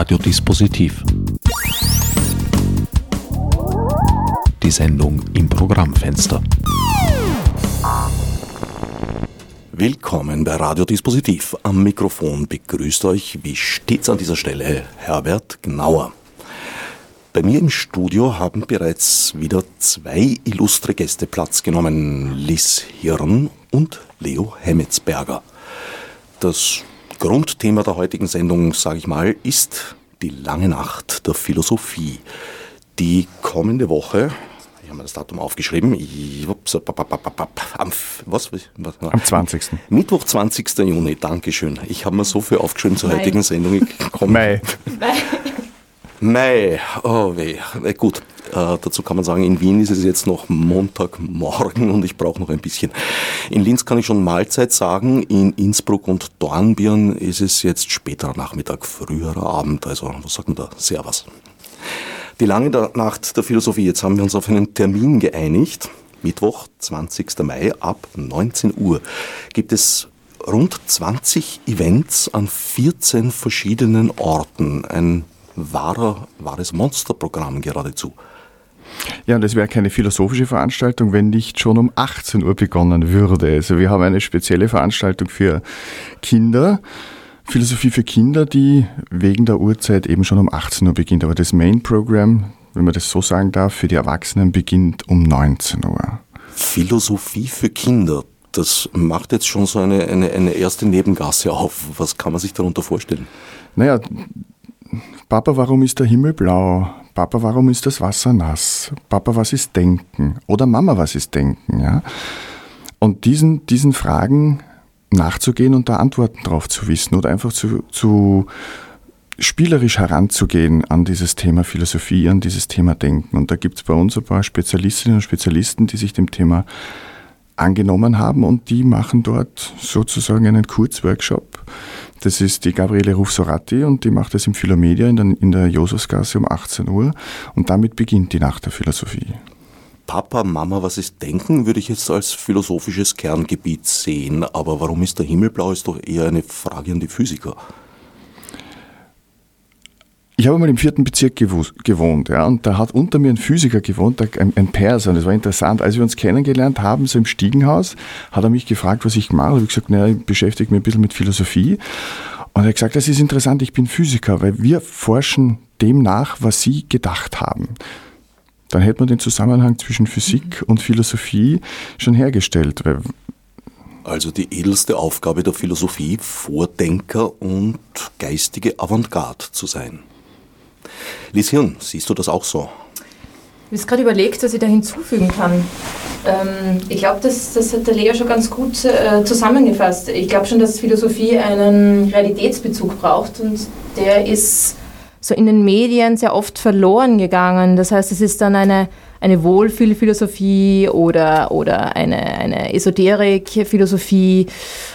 Radiodispositiv. Die Sendung im Programmfenster. Willkommen bei Radiodispositiv. Am Mikrofon begrüßt euch wie stets an dieser Stelle Herbert Gnauer. Bei mir im Studio haben bereits wieder zwei illustre Gäste Platz genommen, Liz Hirn und Leo Hemmetsberger. Das Grundthema der heutigen Sendung, sage ich mal, ist die lange Nacht der Philosophie. Die kommende Woche, ich habe mir das Datum aufgeschrieben, am, was, was, am 20. Mittwoch, 20. Juni, Dankeschön. Ich habe mir so viel aufgeschrieben zur Mai. heutigen Sendung. Mai. Mai. Mai, oh weh. Na gut, äh, dazu kann man sagen, in Wien ist es jetzt noch Montagmorgen und ich brauche noch ein bisschen. In Linz kann ich schon Mahlzeit sagen, in Innsbruck und Dornbirn ist es jetzt späterer Nachmittag, früherer Abend, also was sagt man da? Servus. Die lange Nacht der Philosophie, jetzt haben wir uns auf einen Termin geeinigt. Mittwoch, 20. Mai ab 19 Uhr gibt es rund 20 Events an 14 verschiedenen Orten. Ein wahrer, wahres Monsterprogramm geradezu. Ja, und es wäre keine philosophische Veranstaltung, wenn nicht schon um 18 Uhr begonnen würde. Also wir haben eine spezielle Veranstaltung für Kinder. Philosophie für Kinder, die wegen der Uhrzeit eben schon um 18 Uhr beginnt. Aber das Main Program, wenn man das so sagen darf, für die Erwachsenen beginnt um 19 Uhr. Philosophie für Kinder, das macht jetzt schon so eine, eine, eine erste Nebengasse auf. Was kann man sich darunter vorstellen? Naja, Papa, warum ist der Himmel blau? Papa, warum ist das Wasser nass? Papa, was ist Denken? Oder Mama, was ist Denken? Ja? Und diesen, diesen Fragen nachzugehen und da Antworten drauf zu wissen oder einfach zu, zu spielerisch heranzugehen an dieses Thema Philosophie, an dieses Thema Denken. Und da gibt es bei uns ein paar Spezialistinnen und Spezialisten, die sich dem Thema angenommen haben und die machen dort sozusagen einen Kurzworkshop das ist die Gabriele Rufsorati und die macht das im Philomedia in der, in der Josefsgasse um 18 Uhr und damit beginnt die Nacht der Philosophie. Papa, Mama, was ist Denken, würde ich jetzt als philosophisches Kerngebiet sehen. Aber warum ist der Himmel blau, ist doch eher eine Frage an die Physiker. Ich habe mal im vierten Bezirk gewohnt, ja, und da hat unter mir ein Physiker gewohnt, ein, ein Perser, und das war interessant. Als wir uns kennengelernt haben, so im Stiegenhaus, hat er mich gefragt, was ich mache. Ich habe gesagt, naja, ich beschäftige mich ein bisschen mit Philosophie. Und er hat gesagt, das ist interessant, ich bin Physiker, weil wir forschen dem nach, was Sie gedacht haben. Dann hätte man den Zusammenhang zwischen Physik und Philosophie schon hergestellt. Also die edelste Aufgabe der Philosophie, Vordenker und geistige Avantgarde zu sein. Lies Hirn, siehst du das auch so? Ich habe gerade überlegt, was ich da hinzufügen kann. Ähm, ich glaube, das, das hat der Lea schon ganz gut äh, zusammengefasst. Ich glaube schon, dass Philosophie einen Realitätsbezug braucht und der ist so in den Medien sehr oft verloren gegangen. Das heißt, es ist dann eine eine Wohlfühlphilosophie oder, oder eine, eine Esoterik-Philosophie.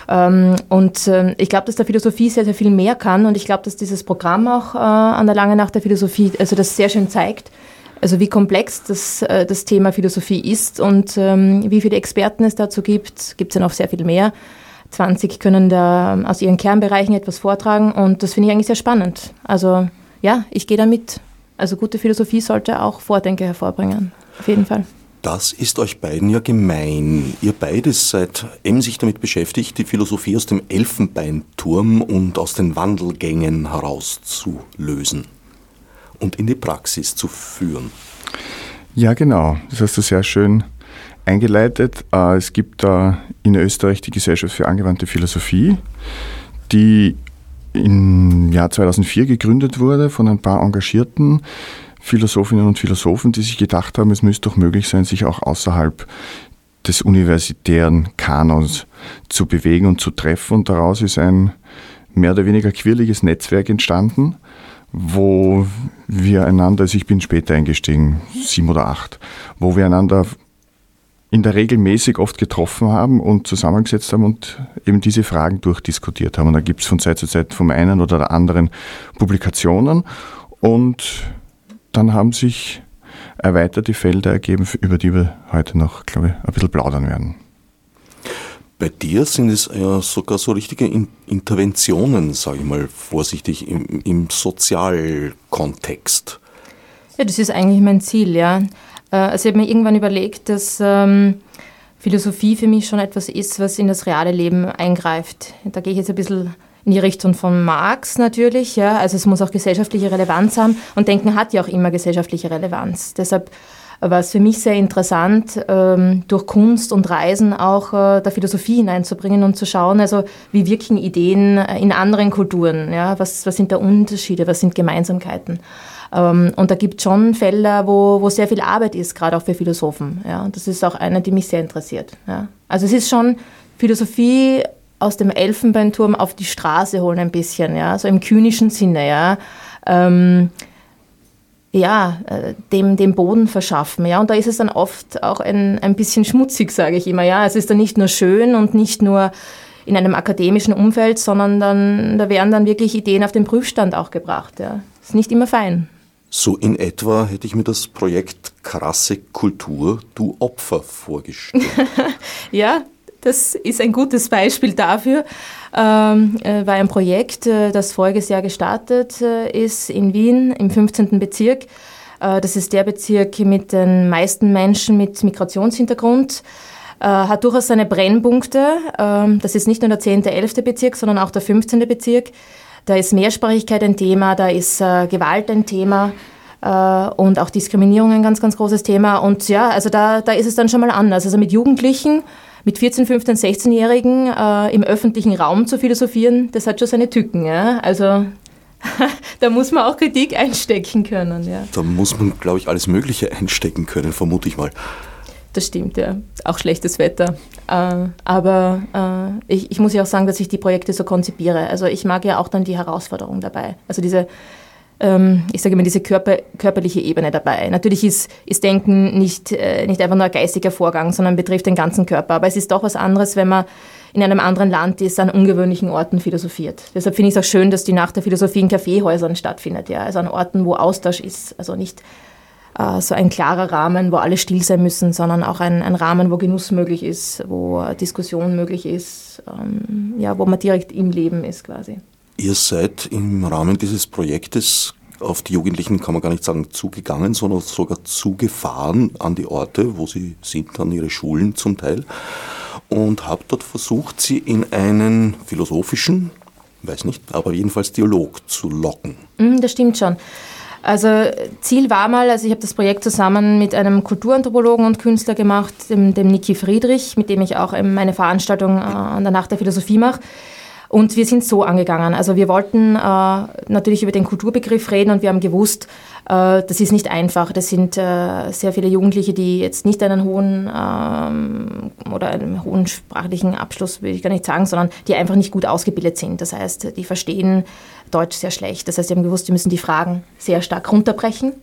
Ähm, und ähm, ich glaube, dass der Philosophie sehr, sehr viel mehr kann und ich glaube, dass dieses Programm auch äh, an der Lange Nacht der Philosophie, also das sehr schön zeigt, also wie komplex das, äh, das Thema Philosophie ist und ähm, wie viele Experten es dazu gibt, gibt es ja noch sehr viel mehr. 20 können da aus ihren Kernbereichen etwas vortragen und das finde ich eigentlich sehr spannend. Also ja, ich gehe da mit. Also gute Philosophie sollte auch Vordenker hervorbringen, auf jeden Fall. Das ist euch beiden ja gemein. Ihr beides seid emsig damit beschäftigt, die Philosophie aus dem Elfenbeinturm und aus den Wandelgängen herauszulösen und in die Praxis zu führen. Ja, genau. Das hast du sehr schön eingeleitet. Äh, es gibt da in Österreich die Gesellschaft für angewandte Philosophie, die im Jahr 2004 gegründet wurde von ein paar engagierten Philosophinnen und Philosophen, die sich gedacht haben, es müsste doch möglich sein, sich auch außerhalb des universitären Kanons zu bewegen und zu treffen. Und daraus ist ein mehr oder weniger quirliges Netzwerk entstanden, wo wir einander, also ich bin später eingestiegen, sieben oder acht, wo wir einander in der Regel mäßig oft getroffen haben und zusammengesetzt haben und eben diese Fragen durchdiskutiert haben. Und da gibt es von Zeit zu Zeit vom einen oder der anderen Publikationen und dann haben sich erweiterte Felder ergeben, über die wir heute noch, glaube ich, ein bisschen plaudern werden. bei dir sind es ja sogar so richtige Interventionen, sage ich mal vorsichtig, im, im Sozialkontext. Ja, das ist eigentlich mein Ziel, ja. Äh, also ich habe mir irgendwann überlegt, dass ähm, Philosophie für mich schon etwas ist, was in das reale Leben eingreift. Da gehe ich jetzt ein bisschen in die Richtung von Marx natürlich, ja. Also es muss auch gesellschaftliche Relevanz haben und Denken hat ja auch immer gesellschaftliche Relevanz. Deshalb war es für mich sehr interessant, ähm, durch Kunst und Reisen auch äh, der Philosophie hineinzubringen und zu schauen, also wie wirken Ideen in anderen Kulturen, ja, was, was sind da Unterschiede, was sind Gemeinsamkeiten. Ähm, und da gibt es schon Felder, wo, wo sehr viel Arbeit ist, gerade auch für Philosophen. Ja, und das ist auch eine, die mich sehr interessiert. Ja. Also es ist schon Philosophie aus dem Elfenbeinturm auf die Straße holen ein bisschen, ja, so im kynischen Sinne, ja. Ähm, ja, äh, dem, dem Boden verschaffen. Ja? Und da ist es dann oft auch ein, ein bisschen schmutzig, sage ich immer. Ja? Es ist dann nicht nur schön und nicht nur in einem akademischen Umfeld, sondern dann, da werden dann wirklich Ideen auf den Prüfstand auch gebracht. Ja? Ist nicht immer fein. So in etwa hätte ich mir das Projekt Krasse Kultur, du Opfer vorgestellt. ja, das ist ein gutes Beispiel dafür. Ähm, äh, war ein Projekt, äh, das voriges Jahr gestartet äh, ist in Wien im 15. Bezirk. Das ist der Bezirk mit den meisten Menschen mit Migrationshintergrund. Hat durchaus seine Brennpunkte. Ähm, das ist nicht nur der 10., 11. Bezirk, sondern auch der 15. Bezirk. Da ist Mehrsprachigkeit ein Thema, da ist äh, Gewalt ein Thema und auch Diskriminierung ein ganz, ganz großes Thema. Und ja, also da, da ist es dann schon mal anders. Also mit Jugendlichen mit 14, 15, 16-Jährigen äh, im öffentlichen Raum zu philosophieren, das hat schon seine Tücken. Ja? Also da muss man auch Kritik einstecken können. Ja. Da muss man, glaube ich, alles Mögliche einstecken können, vermute ich mal. Das stimmt, ja. Auch schlechtes Wetter. Äh, aber äh, ich, ich muss ja auch sagen, dass ich die Projekte so konzipiere. Also ich mag ja auch dann die Herausforderung dabei. Also diese ähm, ich sage immer, diese Körper, körperliche Ebene dabei. Natürlich ist, ist Denken nicht, äh, nicht einfach nur ein geistiger Vorgang, sondern betrifft den ganzen Körper. Aber es ist doch was anderes, wenn man in einem anderen Land ist, an ungewöhnlichen Orten philosophiert. Deshalb finde ich es auch schön, dass die Nacht der Philosophie in Kaffeehäusern stattfindet, ja, also an Orten, wo Austausch ist. Also nicht äh, so ein klarer Rahmen, wo alle still sein müssen, sondern auch ein, ein Rahmen, wo Genuss möglich ist, wo Diskussion möglich ist, ähm, ja, wo man direkt im Leben ist quasi. Ihr seid im Rahmen dieses Projektes auf die Jugendlichen, kann man gar nicht sagen, zugegangen, sondern sogar zugefahren an die Orte, wo sie sind, an ihre Schulen zum Teil, und habt dort versucht, sie in einen philosophischen, weiß nicht, aber jedenfalls Dialog zu locken. Mm, das stimmt schon. Also Ziel war mal, also ich habe das Projekt zusammen mit einem Kulturanthropologen und Künstler gemacht, dem, dem Niki Friedrich, mit dem ich auch meine Veranstaltung äh, an der Nacht der Philosophie mache. Und wir sind so angegangen. Also wir wollten äh, natürlich über den Kulturbegriff reden und wir haben gewusst, äh, das ist nicht einfach. Das sind äh, sehr viele Jugendliche, die jetzt nicht einen hohen ähm, oder einen hohen sprachlichen Abschluss, will ich gar nicht sagen, sondern die einfach nicht gut ausgebildet sind. Das heißt, die verstehen Deutsch sehr schlecht. Das heißt, wir haben gewusst, wir müssen die Fragen sehr stark runterbrechen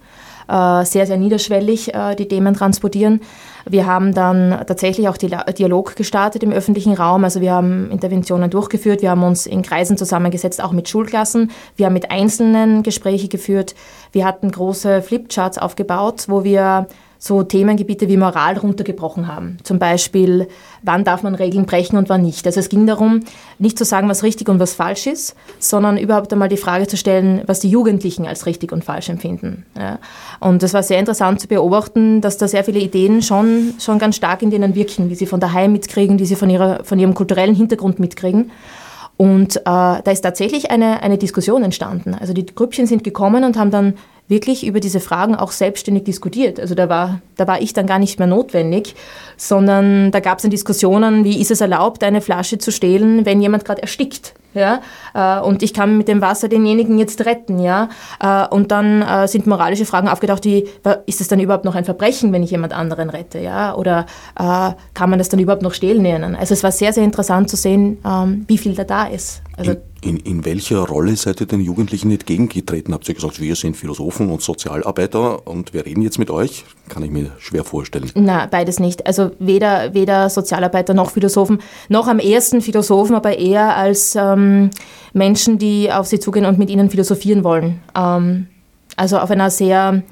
äh, sehr, sehr niederschwellig äh, die Themen transportieren. Wir haben dann tatsächlich auch Dialog gestartet im öffentlichen Raum. Also wir haben Interventionen durchgeführt, wir haben uns in Kreisen zusammengesetzt, auch mit Schulklassen. Wir haben mit Einzelnen Gespräche geführt. Wir hatten große Flipcharts aufgebaut, wo wir so Themengebiete wie Moral runtergebrochen haben. Zum Beispiel, wann darf man Regeln brechen und wann nicht. Also es ging darum, nicht zu sagen, was richtig und was falsch ist, sondern überhaupt einmal die Frage zu stellen, was die Jugendlichen als richtig und falsch empfinden. Ja. Und es war sehr interessant zu beobachten, dass da sehr viele Ideen schon, schon ganz stark in denen wirken, wie sie von daheim mitkriegen, die sie von, ihrer, von ihrem kulturellen Hintergrund mitkriegen. Und äh, da ist tatsächlich eine, eine Diskussion entstanden. Also die Grüppchen sind gekommen und haben dann wirklich über diese Fragen auch selbstständig diskutiert. Also da war, da war ich dann gar nicht mehr notwendig, sondern da gab es dann Diskussionen, wie ist es erlaubt, eine Flasche zu stehlen, wenn jemand gerade erstickt ja, äh, und ich kann mit dem Wasser denjenigen jetzt retten, ja, äh, und dann äh, sind moralische Fragen aufgetaucht, wie, ist es dann überhaupt noch ein Verbrechen, wenn ich jemand anderen rette, ja, oder kann man das dann überhaupt noch stehlen nennen? Also es war sehr, sehr interessant zu sehen, ähm, wie viel da da ist. Also in, in, in, welcher Rolle seid ihr den Jugendlichen entgegengetreten? Habt ihr gesagt, wir sind Philosophen und Sozialarbeiter und wir reden jetzt mit euch? Kann ich mir schwer vorstellen. Na, beides nicht. Also weder, weder Sozialarbeiter noch Philosophen, noch am ersten Philosophen, aber eher als ähm, Menschen, die auf sie zugehen und mit ihnen philosophieren wollen. Ähm, also auf einer sehr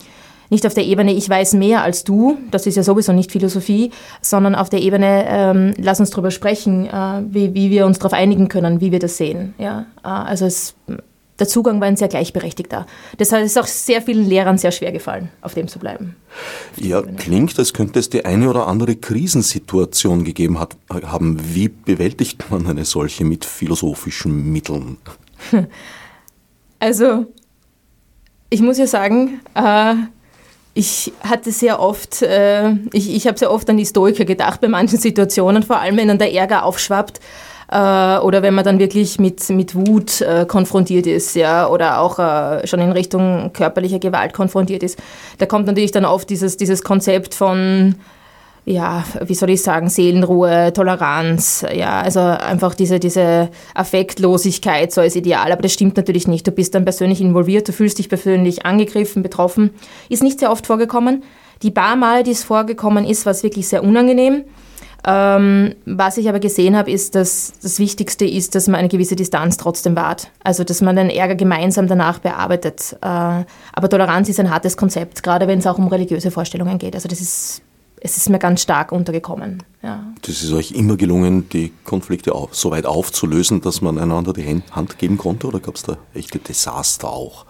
nicht auf der Ebene, ich weiß mehr als du, das ist ja sowieso nicht Philosophie, sondern auf der Ebene, ähm, lass uns darüber sprechen, äh, wie, wie wir uns darauf einigen können, wie wir das sehen. Ja? Äh, also es, der Zugang war ein sehr gleichberechtigter. Deshalb ist es auch sehr vielen Lehrern sehr schwer gefallen, auf dem zu bleiben. Ja, klingt, als könnte es die eine oder andere Krisensituation gegeben hat, haben. Wie bewältigt man eine solche mit philosophischen Mitteln? Also, ich muss ja sagen, äh, ich hatte sehr oft, äh, ich, ich habe sehr oft an die Stoiker gedacht bei manchen Situationen, vor allem wenn dann der Ärger aufschwappt oder wenn man dann wirklich mit, mit Wut äh, konfrontiert ist, ja, oder auch äh, schon in Richtung körperlicher Gewalt konfrontiert ist. Da kommt natürlich dann oft dieses, dieses Konzept von ja, wie soll ich sagen, Seelenruhe, Toleranz, ja, also einfach diese, diese Affektlosigkeit so als Ideal, aber das stimmt natürlich nicht. Du bist dann persönlich involviert, du fühlst dich persönlich angegriffen, betroffen. Ist nicht sehr oft vorgekommen. Die paar Mal, die es vorgekommen ist, war es wirklich sehr unangenehm. Ähm, was ich aber gesehen habe, ist, dass das Wichtigste ist, dass man eine gewisse Distanz trotzdem wahrt. Also, dass man den Ärger gemeinsam danach bearbeitet. Äh, aber Toleranz ist ein hartes Konzept, gerade wenn es auch um religiöse Vorstellungen geht. Also, das ist es ist mir ganz stark untergekommen. Ja. Das ist euch immer gelungen, die Konflikte auf, so weit aufzulösen, dass man einander die Hand geben konnte oder gab es da echte Desaster auch?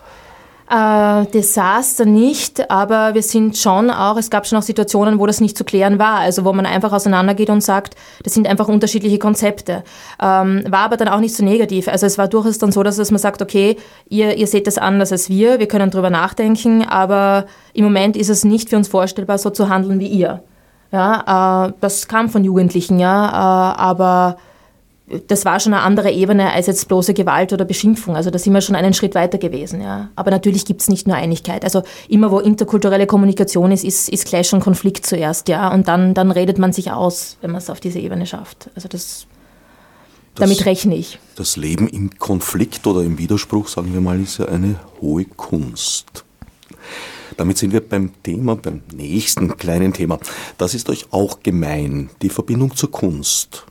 Äh, Desaster nicht, aber wir sind schon auch, es gab schon auch Situationen, wo das nicht zu klären war, also wo man einfach auseinandergeht und sagt, das sind einfach unterschiedliche Konzepte. Ähm, war aber dann auch nicht so negativ. Also es war durchaus dann so, dass, dass man sagt, okay, ihr, ihr seht das anders als wir, wir können drüber nachdenken, aber im Moment ist es nicht für uns vorstellbar, so zu handeln wie ihr. Ja, äh, das kam von Jugendlichen, ja, äh, aber das war schon eine andere Ebene als jetzt bloße Gewalt oder Beschimpfung. Also da sind wir schon einen Schritt weiter gewesen. Ja. Aber natürlich gibt es nicht nur Einigkeit. Also immer wo interkulturelle Kommunikation ist, ist, ist Clash und Konflikt zuerst. Ja. Und dann, dann redet man sich aus, wenn man es auf diese Ebene schafft. Also das, das, damit rechne ich. Das Leben im Konflikt oder im Widerspruch, sagen wir mal, ist ja eine hohe Kunst. Damit sind wir beim Thema, beim nächsten kleinen Thema. Das ist euch auch gemein, die Verbindung zur Kunst.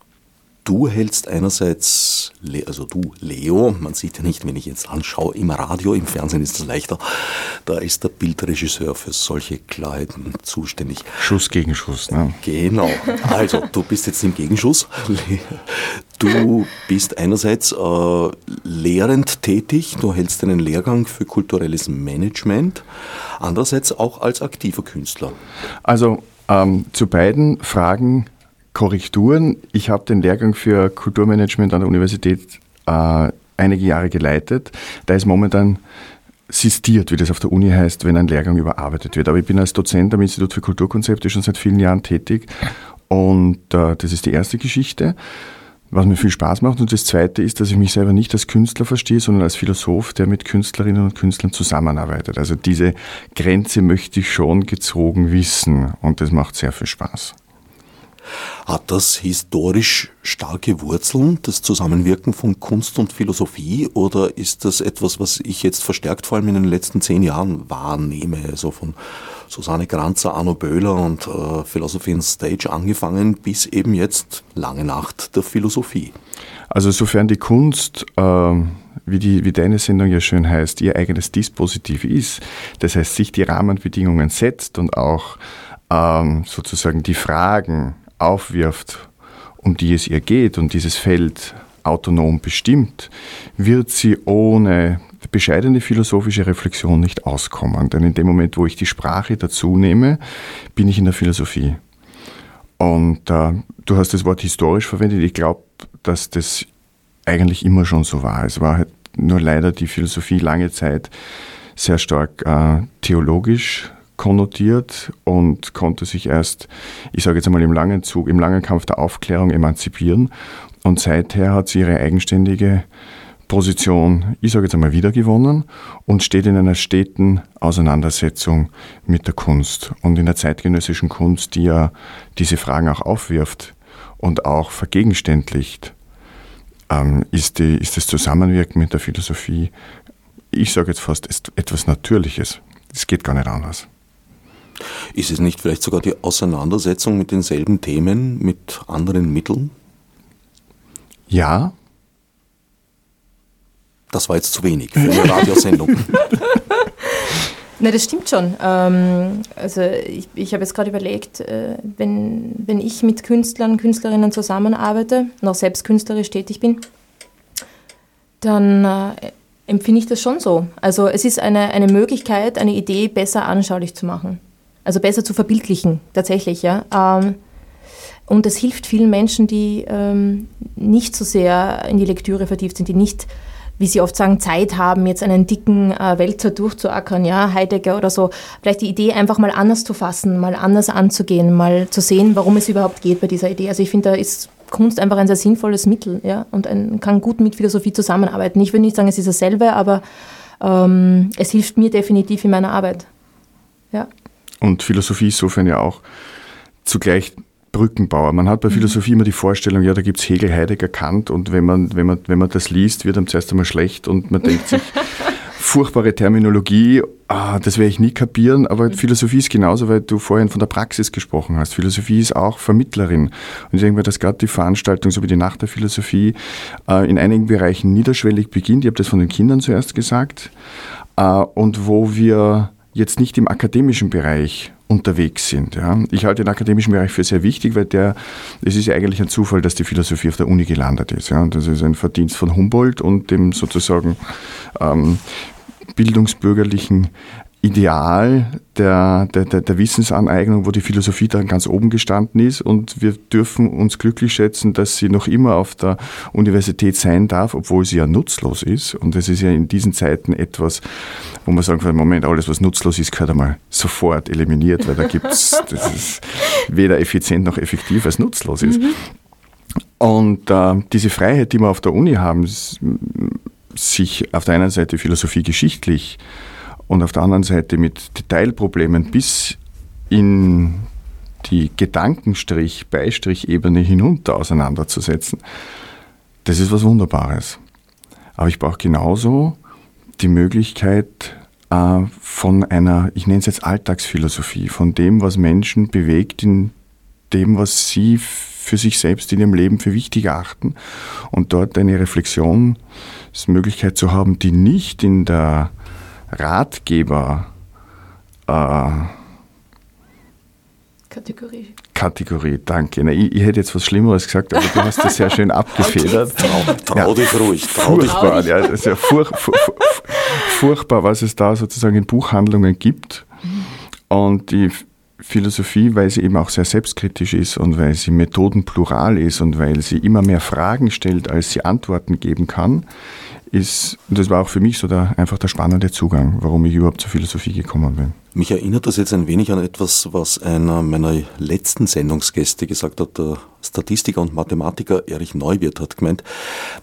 Du hältst einerseits, also du, Leo, man sieht ja nicht, wenn ich jetzt anschaue, im Radio, im Fernsehen ist das leichter, da ist der Bildregisseur für solche Klarheiten zuständig. Schuss gegen Schuss, ne? Genau. Also, du bist jetzt im Gegenschuss. Du bist einerseits äh, lehrend tätig, du hältst einen Lehrgang für kulturelles Management, andererseits auch als aktiver Künstler. Also, ähm, zu beiden Fragen Korrekturen. Ich habe den Lehrgang für Kulturmanagement an der Universität äh, einige Jahre geleitet. Da ist momentan sistiert, wie das auf der Uni heißt, wenn ein Lehrgang überarbeitet wird. Aber ich bin als Dozent am Institut für Kulturkonzepte schon seit vielen Jahren tätig und äh, das ist die erste Geschichte, was mir viel Spaß macht. Und das zweite ist, dass ich mich selber nicht als Künstler verstehe, sondern als Philosoph, der mit Künstlerinnen und Künstlern zusammenarbeitet. Also diese Grenze möchte ich schon gezogen wissen und das macht sehr viel Spaß. Hat das historisch starke Wurzeln, das Zusammenwirken von Kunst und Philosophie, oder ist das etwas, was ich jetzt verstärkt vor allem in den letzten zehn Jahren wahrnehme? Also von Susanne Granzer, Arno Böhler und äh, Philosophy on Stage angefangen bis eben jetzt lange Nacht der Philosophie. Also sofern die Kunst, äh, wie, die, wie deine Sendung ja schön heißt, ihr eigenes Dispositiv ist, das heißt sich die Rahmenbedingungen setzt und auch ähm, sozusagen die Fragen aufwirft, um die es ihr geht und dieses Feld autonom bestimmt, wird sie ohne bescheidene philosophische Reflexion nicht auskommen. Denn in dem Moment, wo ich die Sprache dazu nehme, bin ich in der Philosophie. Und äh, du hast das Wort historisch verwendet. Ich glaube, dass das eigentlich immer schon so war. Es war halt nur leider die Philosophie lange Zeit sehr stark äh, theologisch konnotiert und konnte sich erst, ich sage jetzt einmal im langen Zug, im langen Kampf der Aufklärung emanzipieren. Und seither hat sie ihre eigenständige Position, ich sage jetzt einmal, wiedergewonnen und steht in einer steten Auseinandersetzung mit der Kunst. Und in der zeitgenössischen Kunst, die ja diese Fragen auch aufwirft und auch vergegenständlicht, ähm, ist, die, ist das Zusammenwirken mit der Philosophie, ich sage jetzt fast, etwas Natürliches. Es geht gar nicht anders. Ist es nicht vielleicht sogar die Auseinandersetzung mit denselben Themen mit anderen Mitteln? Ja. Das war jetzt zu wenig für eine Radiosendung. Nein, das stimmt schon. Ähm, also ich, ich habe jetzt gerade überlegt, äh, wenn, wenn ich mit Künstlern, Künstlerinnen zusammenarbeite und auch selbst künstlerisch tätig bin, dann äh, empfinde ich das schon so. Also es ist eine, eine Möglichkeit, eine Idee besser anschaulich zu machen. Also besser zu verbildlichen, tatsächlich, ja. Ähm, und es hilft vielen Menschen, die ähm, nicht so sehr in die Lektüre vertieft sind, die nicht, wie sie oft sagen, Zeit haben, jetzt einen dicken äh, Wälzer durchzuackern, ja, Heidegger oder so. Vielleicht die Idee einfach mal anders zu fassen, mal anders anzugehen, mal zu sehen, warum es überhaupt geht bei dieser Idee. Also ich finde, da ist Kunst einfach ein sehr sinnvolles Mittel ja, und ein, kann gut mit Philosophie zusammenarbeiten. Ich würde nicht sagen, es ist dasselbe, aber ähm, es hilft mir definitiv in meiner Arbeit. Und Philosophie ist insofern ja auch zugleich Brückenbauer. Man hat bei mhm. Philosophie immer die Vorstellung, ja, da gibt es Hegel, Heidegger, Kant und wenn man, wenn, man, wenn man das liest, wird einem zuerst einmal schlecht und man denkt sich, furchtbare Terminologie, ah, das werde ich nie kapieren, aber mhm. Philosophie ist genauso, weil du vorhin von der Praxis gesprochen hast. Philosophie ist auch Vermittlerin. Und ich denke mir, dass gerade die Veranstaltung, so wie die Nacht der Philosophie, äh, in einigen Bereichen niederschwellig beginnt. Ich habe das von den Kindern zuerst gesagt. Äh, und wo wir jetzt nicht im akademischen Bereich unterwegs sind. Ja. Ich halte den akademischen Bereich für sehr wichtig, weil der, es ist ja eigentlich ein Zufall, dass die Philosophie auf der Uni gelandet ist. Ja. Das ist ein Verdienst von Humboldt und dem sozusagen ähm, bildungsbürgerlichen Ideal der, der, der, Wissensaneignung, wo die Philosophie dann ganz oben gestanden ist. Und wir dürfen uns glücklich schätzen, dass sie noch immer auf der Universität sein darf, obwohl sie ja nutzlos ist. Und das ist ja in diesen Zeiten etwas, wo man sagen kann, Moment, alles was nutzlos ist, gehört einmal sofort eliminiert, weil da gibt es, das ist weder effizient noch effektiv, als nutzlos ist. Mhm. Und äh, diese Freiheit, die wir auf der Uni haben, sich auf der einen Seite Philosophie geschichtlich und auf der anderen Seite mit Detailproblemen bis in die Gedankenstrich, Beistrichebene hinunter auseinanderzusetzen, das ist was Wunderbares. Aber ich brauche genauso die Möglichkeit äh, von einer, ich nenne es jetzt Alltagsphilosophie, von dem, was Menschen bewegt, in dem, was sie für sich selbst in ihrem Leben für wichtig achten und dort eine Reflexionsmöglichkeit zu haben, die nicht in der Ratgeber äh, Kategorie. Kategorie, danke. Na, ich, ich, hätte jetzt was Schlimmeres gesagt, aber du hast das sehr schön abgefedert. trau, trau dich ruhig. Trau furchtbar, dich. ja, das ist ja furch, furch, furchtbar, was es da sozusagen in Buchhandlungen gibt. Und die Philosophie, weil sie eben auch sehr selbstkritisch ist und weil sie methodenplural ist und weil sie immer mehr Fragen stellt, als sie Antworten geben kann, ist, und das war auch für mich so der, einfach der spannende Zugang, warum ich überhaupt zur Philosophie gekommen bin. Mich erinnert das jetzt ein wenig an etwas, was einer meiner letzten Sendungsgäste gesagt hat. Der Statistiker und Mathematiker Erich Neuwirth hat gemeint,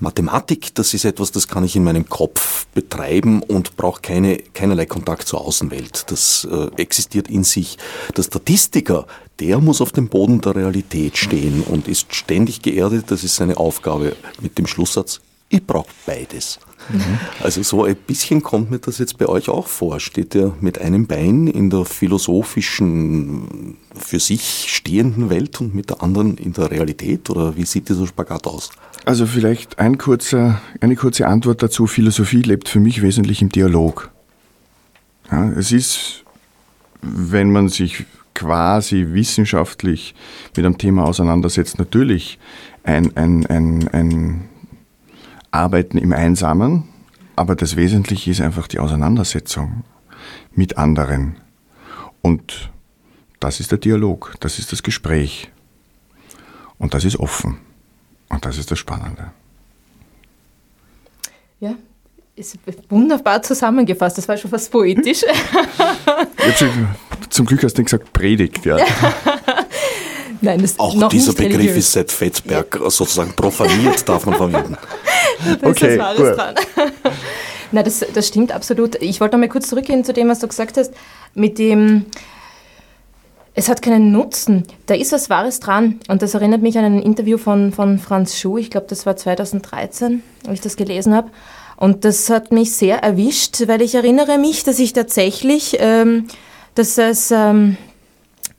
Mathematik, das ist etwas, das kann ich in meinem Kopf betreiben und braucht keine, keinerlei Kontakt zur Außenwelt. Das äh, existiert in sich. Der Statistiker, der muss auf dem Boden der Realität stehen und ist ständig geerdet. Das ist seine Aufgabe mit dem Schlusssatz, ich brauche beides. Mhm. Also so ein bisschen kommt mir das jetzt bei euch auch vor. Steht ihr mit einem Bein in der philosophischen, für sich stehenden Welt und mit der anderen in der Realität? Oder wie sieht dieser Spagat aus? Also vielleicht ein kurzer, eine kurze Antwort dazu. Philosophie lebt für mich wesentlich im Dialog. Ja, es ist, wenn man sich quasi wissenschaftlich mit einem Thema auseinandersetzt, natürlich ein, ein, ein, ein Arbeiten im Einsamen, aber das Wesentliche ist einfach die Auseinandersetzung mit anderen. Und das ist der Dialog, das ist das Gespräch. Und das ist offen. Und das ist das Spannende. Ja, ist wunderbar zusammengefasst. Das war schon fast poetisch. schon, zum Glück hast du nicht gesagt Predigt. Ja. Nein, das Auch dieser Begriff ist seit Fettberg ja. sozusagen profaniert, darf man verwenden. da okay, ist gut. dran. Na, das, das stimmt absolut. Ich wollte noch mal kurz zurückgehen zu dem, was du gesagt hast, mit dem, es hat keinen Nutzen. Da ist was Wahres dran. Und das erinnert mich an ein Interview von, von Franz Schuh, ich glaube, das war 2013, als ich das gelesen habe. Und das hat mich sehr erwischt, weil ich erinnere mich, dass ich tatsächlich, ähm, dass es... Ähm,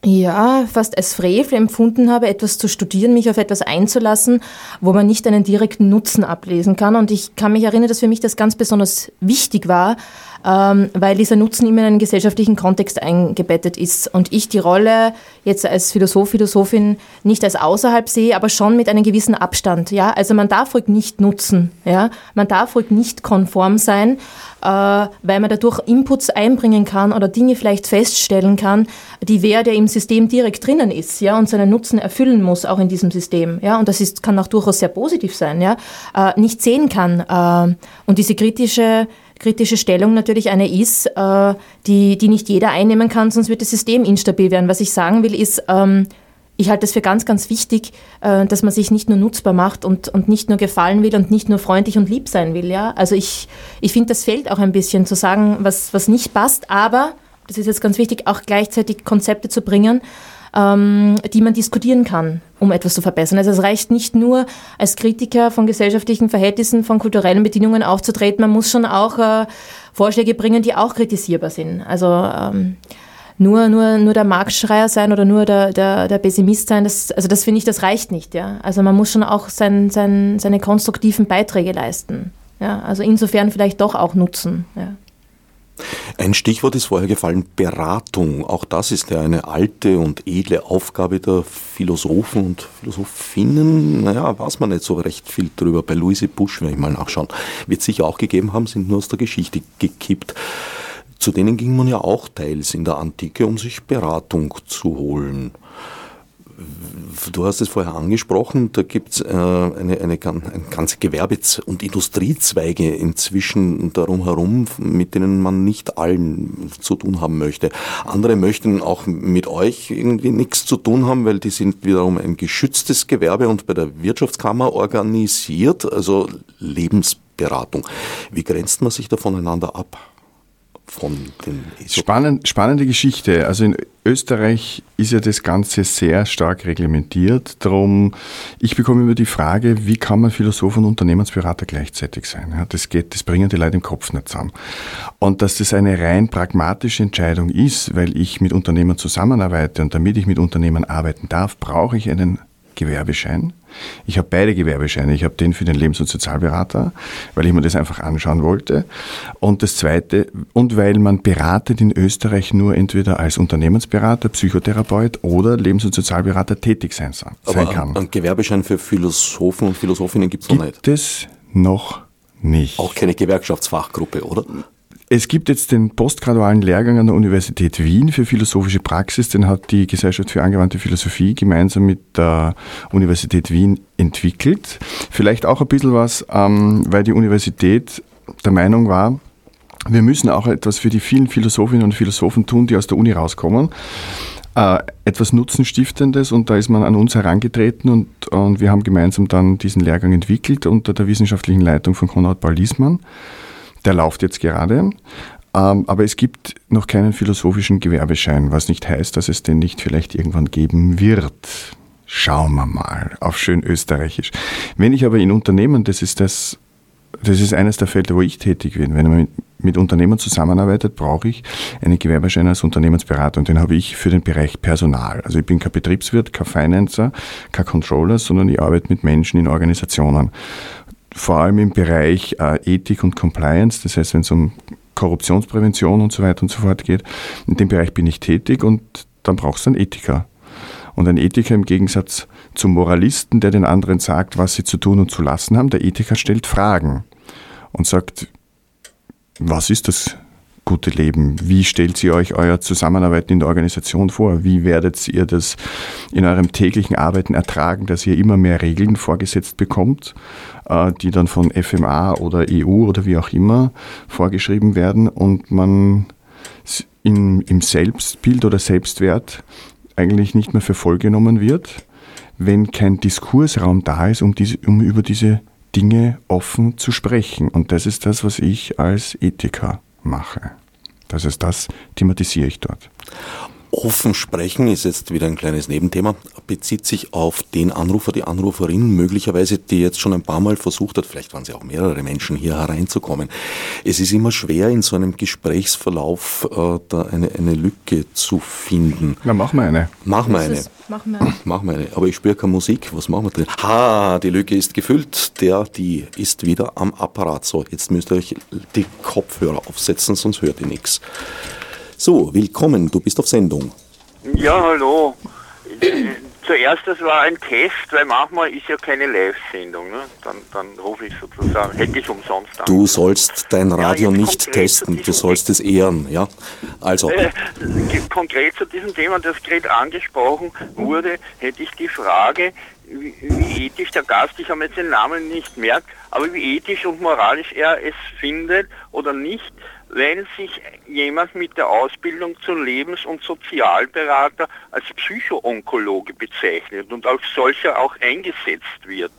ja, fast als Frevel empfunden habe, etwas zu studieren, mich auf etwas einzulassen, wo man nicht einen direkten Nutzen ablesen kann. Und ich kann mich erinnern, dass für mich das ganz besonders wichtig war, weil dieser Nutzen immer in einen gesellschaftlichen Kontext eingebettet ist und ich die Rolle jetzt als Philosoph, Philosophin nicht als außerhalb sehe, aber schon mit einem gewissen Abstand. Ja? Also man darf ruhig nicht nutzen, ja? man darf ruhig nicht konform sein, äh, weil man dadurch Inputs einbringen kann oder Dinge vielleicht feststellen kann, die wer, der im System direkt drinnen ist ja? und seinen Nutzen erfüllen muss, auch in diesem System. Ja? Und das ist, kann auch durchaus sehr positiv sein, ja? Äh, nicht sehen kann. Äh, und diese kritische kritische Stellung natürlich eine ist, äh, die, die nicht jeder einnehmen kann, sonst wird das System instabil werden. Was ich sagen will, ist, ähm, ich halte es für ganz, ganz wichtig, äh, dass man sich nicht nur nutzbar macht und, und nicht nur gefallen will und nicht nur freundlich und lieb sein will. Ja? Also ich, ich finde, das fehlt auch ein bisschen zu sagen, was, was nicht passt, aber, das ist jetzt ganz wichtig, auch gleichzeitig Konzepte zu bringen, ähm, die man diskutieren kann, um etwas zu verbessern. Also es reicht nicht nur als Kritiker von gesellschaftlichen Verhältnissen, von kulturellen Bedingungen aufzutreten, man muss schon auch äh, Vorschläge bringen, die auch kritisierbar sind. Also ähm, nur, nur, nur der Marktschreier sein oder nur der, der, der Pessimist sein, das, also das finde ich, das reicht nicht. Ja? Also man muss schon auch sein, sein, seine konstruktiven Beiträge leisten. Ja? Also insofern vielleicht doch auch nutzen. Ja. Ein Stichwort ist vorher gefallen, Beratung. Auch das ist ja eine alte und edle Aufgabe der Philosophen und Philosophinnen. Naja, weiß man nicht so recht viel drüber. Bei Louise Busch, wenn ich mal nachschauen, wird sicher auch gegeben haben, sind nur aus der Geschichte gekippt. Zu denen ging man ja auch teils in der Antike, um sich Beratung zu holen. Du hast es vorher angesprochen, da gibt es äh, eine, eine, eine ganze Gewerbe- und Industriezweige inzwischen darum herum, mit denen man nicht allen zu tun haben möchte. Andere möchten auch mit euch irgendwie nichts zu tun haben, weil die sind wiederum ein geschütztes Gewerbe und bei der Wirtschaftskammer organisiert, also Lebensberatung. Wie grenzt man sich da voneinander ab? Von den Spannend, spannende Geschichte. Also in Österreich ist ja das Ganze sehr stark reglementiert. Darum, ich bekomme immer die Frage, wie kann man Philosoph und Unternehmensberater gleichzeitig sein? Das geht, das bringen die Leute im Kopf nicht zusammen. Und dass das eine rein pragmatische Entscheidung ist, weil ich mit Unternehmern zusammenarbeite und damit ich mit Unternehmern arbeiten darf, brauche ich einen Gewerbeschein. Ich habe beide Gewerbescheine. Ich habe den für den Lebens- und Sozialberater, weil ich mir das einfach anschauen wollte. Und das Zweite, und weil man beratet in Österreich nur entweder als Unternehmensberater, Psychotherapeut oder Lebens- und Sozialberater tätig sein, sein Aber kann. Einen Gewerbeschein für Philosophen und Philosophinnen gibt es noch nicht? Gibt es noch nicht. Auch keine Gewerkschaftsfachgruppe, oder? Es gibt jetzt den postgradualen Lehrgang an der Universität Wien für philosophische Praxis. Den hat die Gesellschaft für angewandte Philosophie gemeinsam mit der Universität Wien entwickelt. Vielleicht auch ein bisschen was, ähm, weil die Universität der Meinung war, wir müssen auch etwas für die vielen Philosophinnen und Philosophen tun, die aus der Uni rauskommen. Äh, etwas Nutzenstiftendes und da ist man an uns herangetreten und, und wir haben gemeinsam dann diesen Lehrgang entwickelt unter der wissenschaftlichen Leitung von Konrad Paul Liesmann. Der läuft jetzt gerade. Ähm, aber es gibt noch keinen philosophischen Gewerbeschein, was nicht heißt, dass es den nicht vielleicht irgendwann geben wird. Schauen wir mal, auf schön österreichisch. Wenn ich aber in Unternehmen, das ist das, das ist eines der Felder, wo ich tätig bin. Wenn man mit, mit Unternehmen zusammenarbeitet, brauche ich einen Gewerbeschein als Unternehmensberater und den habe ich für den Bereich Personal. Also ich bin kein Betriebswirt, kein Financer, kein Controller, sondern ich arbeite mit Menschen in Organisationen vor allem im Bereich äh, Ethik und Compliance, das heißt, wenn es um Korruptionsprävention und so weiter und so fort geht, in dem Bereich bin ich tätig und dann brauchst du einen Ethiker. Und ein Ethiker im Gegensatz zum Moralisten, der den anderen sagt, was sie zu tun und zu lassen haben, der Ethiker stellt Fragen und sagt, was ist das gute Leben? Wie stellt ihr euch euer Zusammenarbeiten in der Organisation vor? Wie werdet ihr das in eurem täglichen Arbeiten ertragen, dass ihr immer mehr Regeln vorgesetzt bekommt, äh, die dann von FMA oder EU oder wie auch immer vorgeschrieben werden und man in, im Selbstbild oder Selbstwert eigentlich nicht mehr für voll genommen wird, wenn kein Diskursraum da ist, um, diese, um über diese Dinge offen zu sprechen. Und das ist das, was ich als Ethiker mache. Das ist das, thematisiere ich dort. Offen sprechen, ist jetzt wieder ein kleines Nebenthema, bezieht sich auf den Anrufer, die Anruferin, möglicherweise, die jetzt schon ein paar Mal versucht hat, vielleicht waren sie auch mehrere Menschen hier hereinzukommen. Es ist immer schwer, in so einem Gesprächsverlauf äh, da eine, eine Lücke zu finden. Na, machen wir eine. Machen wir eine. Machen wir. Machen wir eine. Aber ich spüre keine Musik. Was machen wir drin? Ha, die Lücke ist gefüllt. Der, die ist wieder am Apparat. So, jetzt müsst ihr euch die Kopfhörer aufsetzen, sonst hört ihr nichts. So, willkommen, du bist auf Sendung. Ja, hallo. Zuerst, das war ein Test, weil manchmal ist ja keine Live-Sendung. Ne? Dann, dann rufe ich sozusagen, hätte ich umsonst an. Du sollst dein Radio jetzt nicht testen, du sollst es ehren, ja? Also, Äh, konkret zu diesem Thema, das gerade angesprochen wurde, hätte ich die Frage, wie, wie ethisch der Gast, ich habe jetzt den Namen nicht merkt, aber wie ethisch und moralisch er es findet oder nicht, wenn sich jemand mit der Ausbildung zum Lebens- und Sozialberater als Psychoonkologe bezeichnet und als solcher auch eingesetzt wird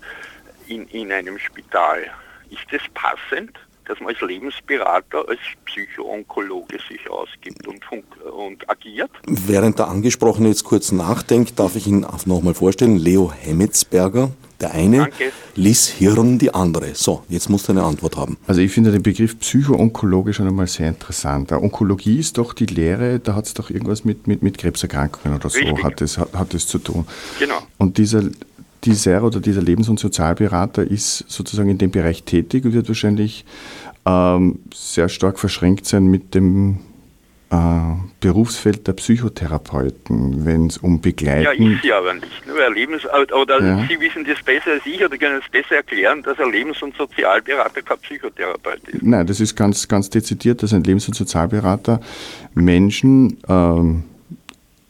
in, in einem Spital. Ist das passend, dass man als Lebensberater, als Psychoonkologe sich ausgibt und, und agiert? während der Angesprochene jetzt kurz nachdenkt, darf ich ihn nochmal vorstellen. Leo Hemmetsberger, der eine, Danke. Liz Hirn, die andere. So, jetzt musst du eine Antwort haben. Also ich finde den Begriff Psychoonkologe schon einmal sehr interessant. Onkologie ist doch die Lehre, da hat es doch irgendwas mit, mit, mit Krebserkrankungen oder so, Richtig. hat es, hat, hat es zu tun. Genau. Und dieser, dieser oder dieser Lebens- und Sozialberater ist sozusagen in dem Bereich tätig und wird wahrscheinlich ähm, sehr stark verschränkt sein mit dem äh, Berufsfeld der Psychotherapeuten, wenn es um Ja, Begleiten ich sie aber nicht. Nur ein Lebens oder Ja. Sie wissen das besser als ich oder können es besser erklären, dass ein Lebens- und Sozialberater kein Psychotherapeut ist. Nein, das ist ganz, ganz dezidiert, dass ein Lebens- und Sozialberater Menschen ähm,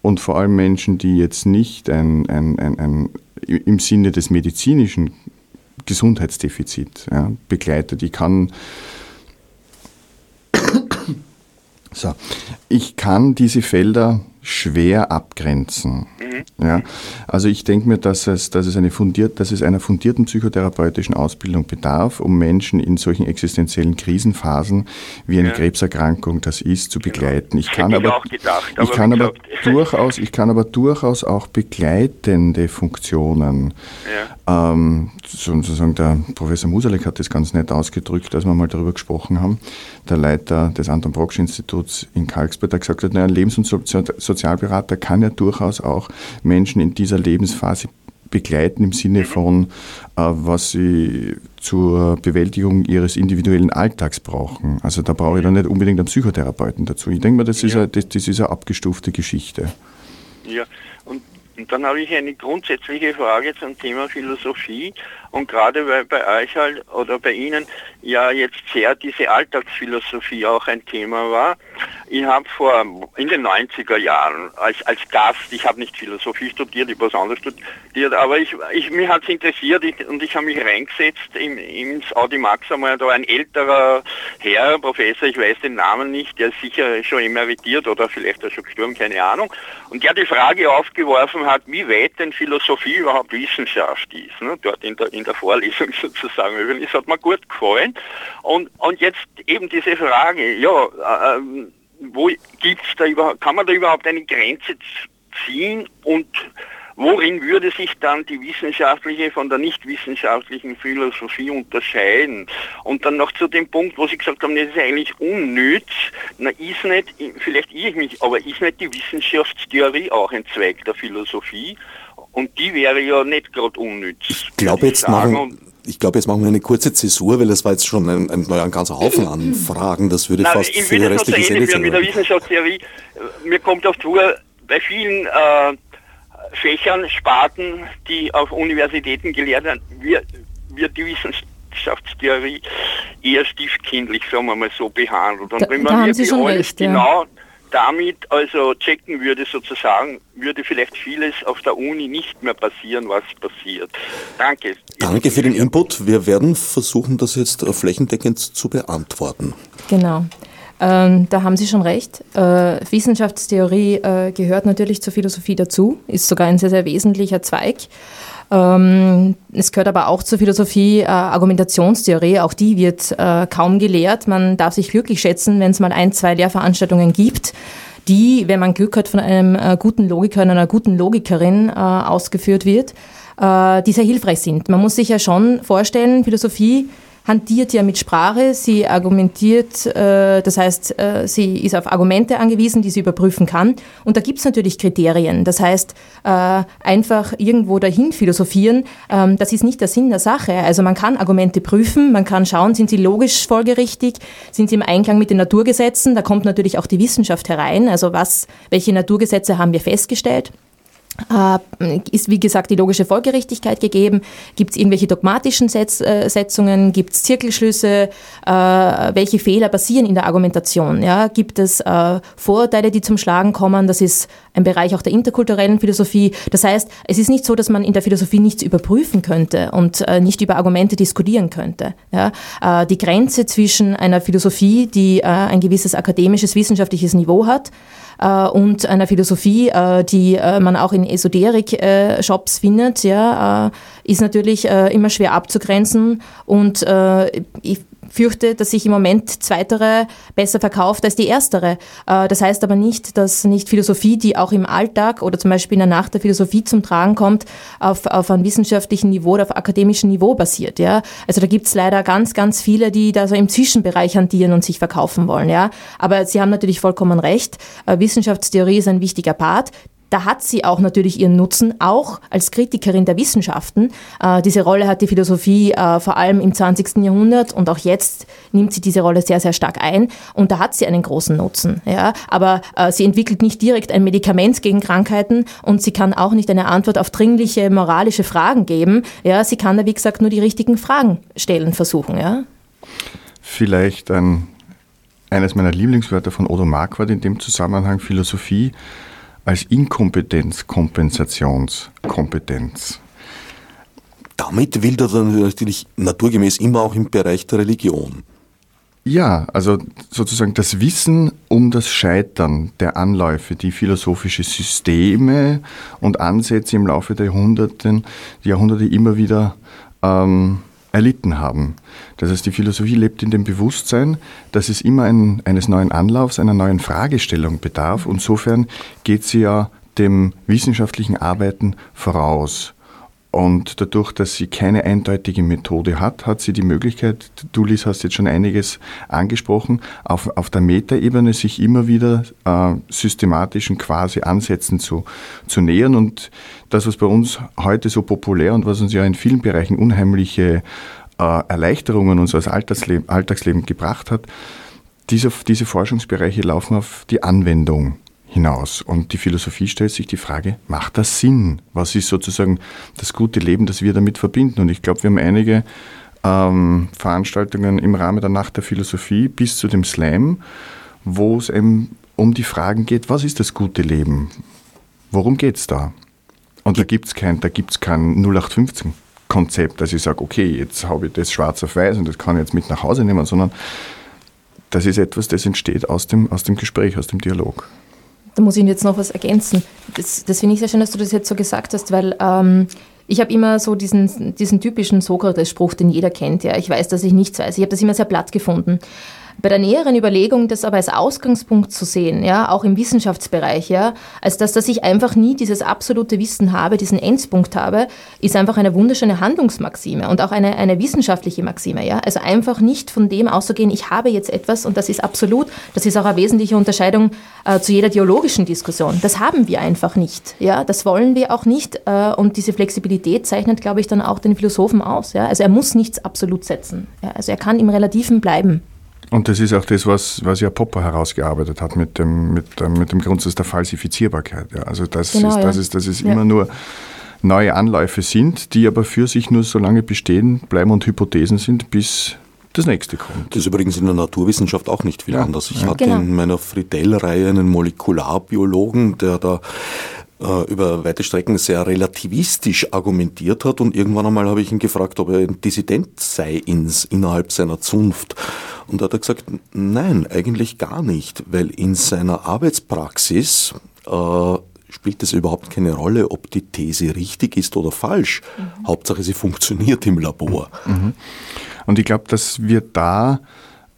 und vor allem Menschen, die jetzt nicht ein, ein, ein, ein, im Sinne des medizinischen Gesundheitsdefizit ja, begleitet. Ich kann, so, ich kann diese Felder schwer abgrenzen. Ja, also ich denke mir, dass es, dass, es eine fundiert, dass es einer fundierten psychotherapeutischen Ausbildung bedarf, um Menschen in solchen existenziellen Krisenphasen wie eine Ja. Krebserkrankung das ist, zu begleiten. Ich kann ich aber, auch gedacht, ich aber kann wie aber durchaus, ich kann aber durchaus auch begleitende Funktionen. Ähm, sozusagen der Professor Musalek hat das ganz nett ausgedrückt, als wir mal darüber gesprochen haben. Der Leiter des Anton Brocksch Instituts in Karlsberg hat gesagt, naja, ein Lebens- und So- Sozialberater kann ja durchaus auch Menschen in dieser Lebensphase begleiten im Sinne von, äh, was sie zur Bewältigung ihres individuellen Alltags brauchen. Also da brauche ich dann nicht unbedingt einen Psychotherapeuten dazu. Ich denke mal, das, ist, Ja. eine, das, das ist eine abgestufte Geschichte. Ja, und, dann habe ich eine grundsätzliche Frage zum Thema Philosophie und gerade weil bei euch halt oder bei Ihnen ja jetzt sehr diese Alltagsphilosophie auch ein Thema war. Ich habe vor in den 90er Jahren als, als Gast, ich habe nicht Philosophie studiert, ich habe was anderes studiert, aber ich, ich mich hat es interessiert ich, und ich habe mich reingesetzt im, ins Audimax einmal da ein älterer Herr, Professor, ich weiß den Namen nicht, der ist sicher schon emeritiert oder vielleicht auch schon gestorben, keine Ahnung, und der die Frage aufgeworfen hat, wie weit denn Philosophie überhaupt Wissenschaft ist, ne, dort in der, in der Vorlesung sozusagen. Das hat mir gut gefallen. Und, und jetzt eben diese Frage, ja, ähm, wo gibt's da überhaupt, kann man da überhaupt eine Grenze ziehen und worin würde sich dann die wissenschaftliche von der nicht wissenschaftlichen Philosophie unterscheiden? Und dann noch zu dem Punkt, wo Sie gesagt haben, das ist eigentlich unnütz. Na, ist nicht, vielleicht irre ich mich, aber ist nicht die Wissenschaftstheorie auch ein Zweig der Philosophie? Und die wäre ja nicht gerade unnütz. Ich glaube, jetzt machen, Und- ich glaube, jetzt machen wir eine kurze Zäsur, weil das war jetzt schon ein, ein, ein ganzer Haufen an Fragen. Das würde Nein, fast ich für die restliche Sendung führen mit der sein. Wissenschaftstheorie. Mir kommt oft vor, bei vielen äh, Fächern, Sparten, die auf Universitäten gelehrt werden, wird, wird die Wissenschaftstheorie eher stiefkindlich, sagen wir mal so, behandelt. Und Da- wenn da man haben Sie schon recht, ja. Damit also checken würde sozusagen, würde vielleicht vieles auf der Uni nicht mehr passieren, was passiert. Danke. Danke für den Input. Wir werden versuchen, das jetzt äh, flächendeckend zu beantworten. Genau. Ähm, da haben Sie schon recht. Äh, Wissenschaftstheorie äh, gehört natürlich zur Philosophie dazu, ist sogar ein sehr, sehr wesentlicher Zweig. Ähm, es gehört aber auch zur Philosophie äh, Argumentationstheorie, auch die wird äh, kaum gelehrt. Man darf sich glücklich schätzen, wenn es mal ein, zwei Lehrveranstaltungen gibt, die, wenn man Glück hat, von einem äh, guten Logiker und einer guten Logikerin äh, ausgeführt wird, äh, die sehr hilfreich sind. Man muss sich ja schon vorstellen, Philosophie hantiert ja mit Sprache, sie argumentiert, äh, das heißt, äh, sie ist auf Argumente angewiesen, die sie überprüfen kann. Und da gibt es natürlich Kriterien. Das heißt, äh, einfach irgendwo dahin philosophieren, ähm, das ist nicht der Sinn der Sache. Also man kann Argumente prüfen, man kann schauen, sind sie logisch folgerichtig, sind sie im Einklang mit den Naturgesetzen. Da kommt natürlich auch die Wissenschaft herein. Also was, welche Naturgesetze haben wir festgestellt? Äh, ist, wie gesagt, die logische Folgerichtigkeit gegeben? Gibt es irgendwelche dogmatischen Setz, äh, Setzungen? Gibt es Zirkelschlüsse? Äh, welche Fehler passieren in der Argumentation? Ja? Gibt es äh, Vorurteile, die zum Schlagen kommen? Das ist ein Bereich auch der interkulturellen Philosophie. Das heißt, es ist nicht so, dass man in der Philosophie nichts überprüfen könnte und äh, nicht über Argumente diskutieren könnte. Ja? Die Grenze zwischen einer Philosophie, die ein gewisses akademisches, wissenschaftliches Niveau hat, und einer Philosophie, die man auch in Esoterik-Shops findet, ja, ist natürlich immer schwer abzugrenzen. Und ich fürchte, dass sich im Moment zweitere besser verkauft als die erstere. Äh, das heißt aber nicht, dass nicht Philosophie, die auch im Alltag oder zum Beispiel in der Nacht der Philosophie zum Tragen kommt, auf, auf einem wissenschaftlichen Niveau oder auf akademischem Niveau basiert. Ja? Also da gibt es leider ganz, ganz viele, die da so im Zwischenbereich hantieren und sich verkaufen wollen. Ja? Aber Sie haben natürlich vollkommen recht. Äh, Wissenschaftstheorie ist ein wichtiger Part da hat sie auch natürlich ihren Nutzen, auch als Kritikerin der Wissenschaften. Äh, diese Rolle hat die Philosophie äh, vor allem im 20. Jahrhundert und auch jetzt nimmt sie diese Rolle sehr, sehr stark ein und da hat sie einen großen Nutzen. Ja? Aber äh, sie entwickelt nicht direkt ein Medikament gegen Krankheiten und sie kann auch nicht eine Antwort auf dringliche moralische Fragen geben. Ja? Sie kann da, wie gesagt, nur die richtigen Fragen stellen versuchen. Ja? Vielleicht ein, eines meiner Lieblingswörter von Odo Marquardt in dem Zusammenhang Philosophie als Inkompetenz Kompensationskompetenz. Damit will er dann natürlich naturgemäß immer auch im Bereich der Religion. Ja, also sozusagen das Wissen um das Scheitern der Anläufe, die philosophische Systeme und Ansätze im Laufe der Jahrhunderte, immer wieder ähm, erlitten haben. Das heißt, die Philosophie lebt in dem Bewusstsein, dass es immer ein, eines neuen Anlaufs, einer neuen Fragestellung bedarf. Insofern geht sie ja dem wissenschaftlichen Arbeiten voraus. Und dadurch, dass sie keine eindeutige Methode hat, hat sie die Möglichkeit, du Lies hast jetzt schon einiges angesprochen, auf, auf der Metaebene sich immer wieder äh, systematischen quasi Ansätzen zu, zu nähern. Und das, was bei uns heute so populär und was uns ja in vielen Bereichen unheimliche äh, Erleichterungen unseres Alltagsleben, Alltagsleben gebracht hat, diese, diese Forschungsbereiche laufen auf die Anwendung hinaus. Und die Philosophie stellt sich die Frage, macht das Sinn? Was ist sozusagen das gute Leben, das wir damit verbinden? Und ich glaube, wir haben einige ähm, Veranstaltungen im Rahmen der Nacht der Philosophie bis zu dem Slam, wo es eben um die Fragen geht, was ist das gute Leben? Worum geht es da? Und da gibt es kein, kein 0815 Konzept, dass ich sage, okay, jetzt habe ich das schwarz auf weiß und das kann ich jetzt mit nach Hause nehmen, sondern das ist etwas, das entsteht aus dem, aus dem Gespräch, aus dem Dialog da muss ich jetzt noch was ergänzen. Das, das finde ich sehr schön, dass du das jetzt so gesagt hast, weil ähm, ich habe immer so diesen, diesen typischen Sokrates-Spruch, den jeder kennt. Ja, ich weiß, dass ich nichts weiß. Ich habe das immer sehr platt gefunden bei der näheren Überlegung, das aber als Ausgangspunkt zu sehen, ja, auch im Wissenschaftsbereich, ja, als dass, dass ich einfach nie dieses absolute Wissen habe, diesen Endpunkt habe, ist einfach eine wunderschöne Handlungsmaxime und auch eine, eine wissenschaftliche Maxime, ja. Also einfach nicht von dem auszugehen, ich habe jetzt etwas und das ist absolut, das ist auch eine wesentliche Unterscheidung äh, zu jeder theologischen Diskussion. Das haben wir einfach nicht, ja. Das wollen wir auch nicht äh, und diese Flexibilität zeichnet, glaube ich, dann auch den Philosophen aus, ja. Also er muss nichts absolut setzen, ja. Also er kann im Relativen bleiben. Und das ist auch das, was, was ja Popper herausgearbeitet hat mit dem, mit, mit dem Grundsatz der Falsifizierbarkeit. Ja. Also das genau, ist, ja. das ist, dass es ja. immer nur neue Anläufe sind, die aber für sich nur so lange bestehen bleiben und Hypothesen sind, bis das nächste kommt. Das ist übrigens in der Naturwissenschaft auch nicht viel ja. anders. Ich hatte genau. in meiner Friedel-Reihe einen Molekularbiologen, der da äh, über weite Strecken sehr relativistisch argumentiert hat und irgendwann einmal habe ich ihn gefragt, ob er ein Dissident sei ins, innerhalb seiner Zunft. Und da hat er gesagt, nein, eigentlich gar nicht, weil in seiner Arbeitspraxis äh, spielt es überhaupt keine Rolle, ob die These richtig ist oder falsch. Mhm. Hauptsache, sie funktioniert im Labor. Mhm. Und ich glaube, dass wir da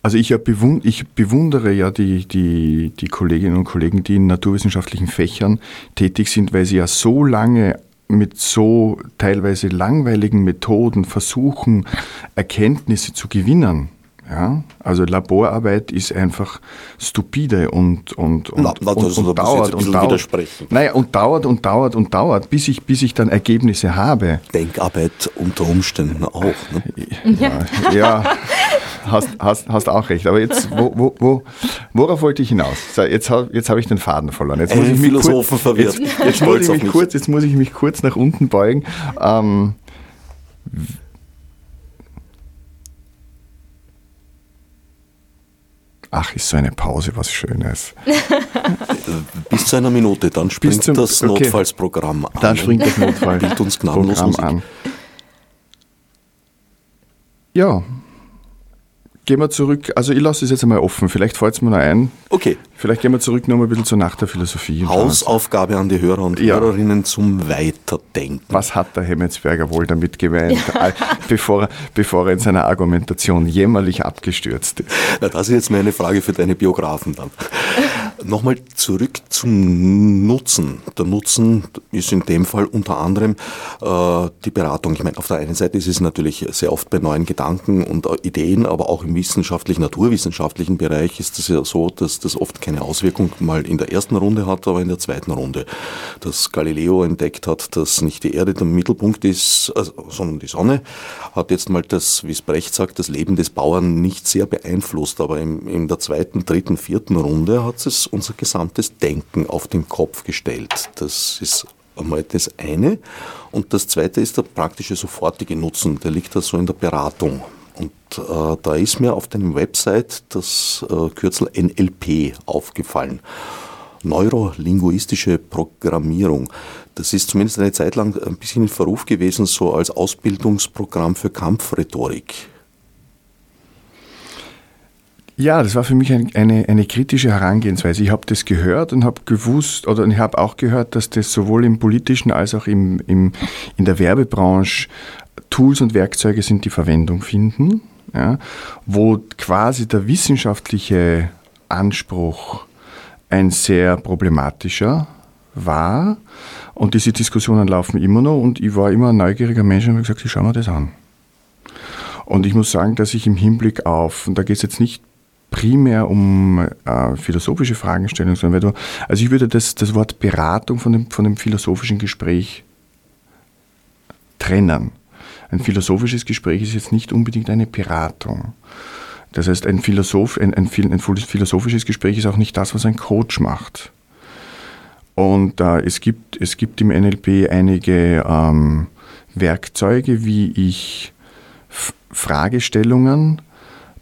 Also ich, bewund, ich bewundere ja die, die, die Kolleginnen und Kollegen, die in naturwissenschaftlichen Fächern tätig sind, weil sie ja so lange mit so teilweise langweiligen Methoden versuchen, Erkenntnisse zu gewinnen. Ja, also Laborarbeit ist einfach stupide und, und, und, na, na, und, und dauert und dauert. Widersprechen. Naja, und dauert und dauert und dauert, bis ich, bis ich dann Ergebnisse habe. Denkarbeit unter Umständen auch. Ne? Ja, ja hast, hast, hast auch recht. Aber jetzt, wo, wo, wo, worauf wollte ich hinaus? So, jetzt habe jetzt hab ich den Faden verloren. Jetzt muss ich mich Philosophen kurz, verwirrt. Jetzt, jetzt, muss ich mich kurz, jetzt muss ich mich kurz nach unten beugen. Ähm, Ach, ist so eine Pause was Schönes. Bis zu einer Minute, dann springt zum, das okay. Notfallsprogramm an. Dann springt das Notfallsprogramm an. Ja, gehen wir zurück, also ich lasse es jetzt einmal offen, vielleicht fällt es mir noch ein. Okay. Vielleicht gehen wir zurück noch mal ein bisschen zur Nacht der Philosophie. Hausaufgabe an die Hörer und ja. Hörerinnen zum Weiterdenken. Was hat der Hemmetsberger wohl damit gemeint, bevor, bevor er in seiner Argumentation jämmerlich abgestürzt ist? Na, das ist jetzt meine Frage für deine Biografen dann. Nochmal zurück zum Nutzen. Der Nutzen ist in dem Fall unter anderem äh, die Beratung. Ich meine, auf der einen Seite ist es natürlich sehr oft bei neuen Gedanken und Ideen, aber auch im wissenschaftlichen, naturwissenschaftlichen Bereich ist es ja so, dass das oft keine Auswirkung mal in der ersten Runde hat, aber in der zweiten Runde. Dass Galileo entdeckt hat, dass nicht die Erde der Mittelpunkt ist, also, sondern die Sonne, hat jetzt mal das, wie es Brecht sagt, das Leben des Bauern nicht sehr beeinflusst, aber in, in der zweiten, dritten, vierten Runde hat es unser gesamtes Denken auf den Kopf gestellt. Das ist einmal das eine. Und das zweite ist der praktische sofortige Nutzen. Der liegt da so in der Beratung. Und äh, da ist mir auf deinem Website das äh, Kürzel NLP aufgefallen. Neurolinguistische Programmierung. Das ist zumindest eine Zeit lang ein bisschen in Verruf gewesen, so als Ausbildungsprogramm für Kampfrhetorik. Ja, das war für mich ein, eine, eine kritische Herangehensweise. Ich habe das gehört und habe gewusst, oder ich habe auch gehört, dass das sowohl im politischen als auch im, im, in der Werbebranche Tools und Werkzeuge sind, die Verwendung finden, ja, wo quasi der wissenschaftliche Anspruch ein sehr problematischer war. Und diese Diskussionen laufen immer noch und ich war immer ein neugieriger Mensch und habe gesagt, ich schaue mir das an. Und ich muss sagen, dass ich im Hinblick auf, und da geht es jetzt nicht primär um äh, philosophische Fragestellungen, sondern weil du, also ich würde das, das Wort Beratung von dem, von dem philosophischen Gespräch trennen. Ein philosophisches Gespräch ist jetzt nicht unbedingt eine Beratung. Das heißt, ein, Philosoph, ein, ein, ein philosophisches Gespräch ist auch nicht das, was ein Coach macht. Und äh, es, gibt, es gibt im NLP einige ähm, Werkzeuge, wie ich F Fragestellungen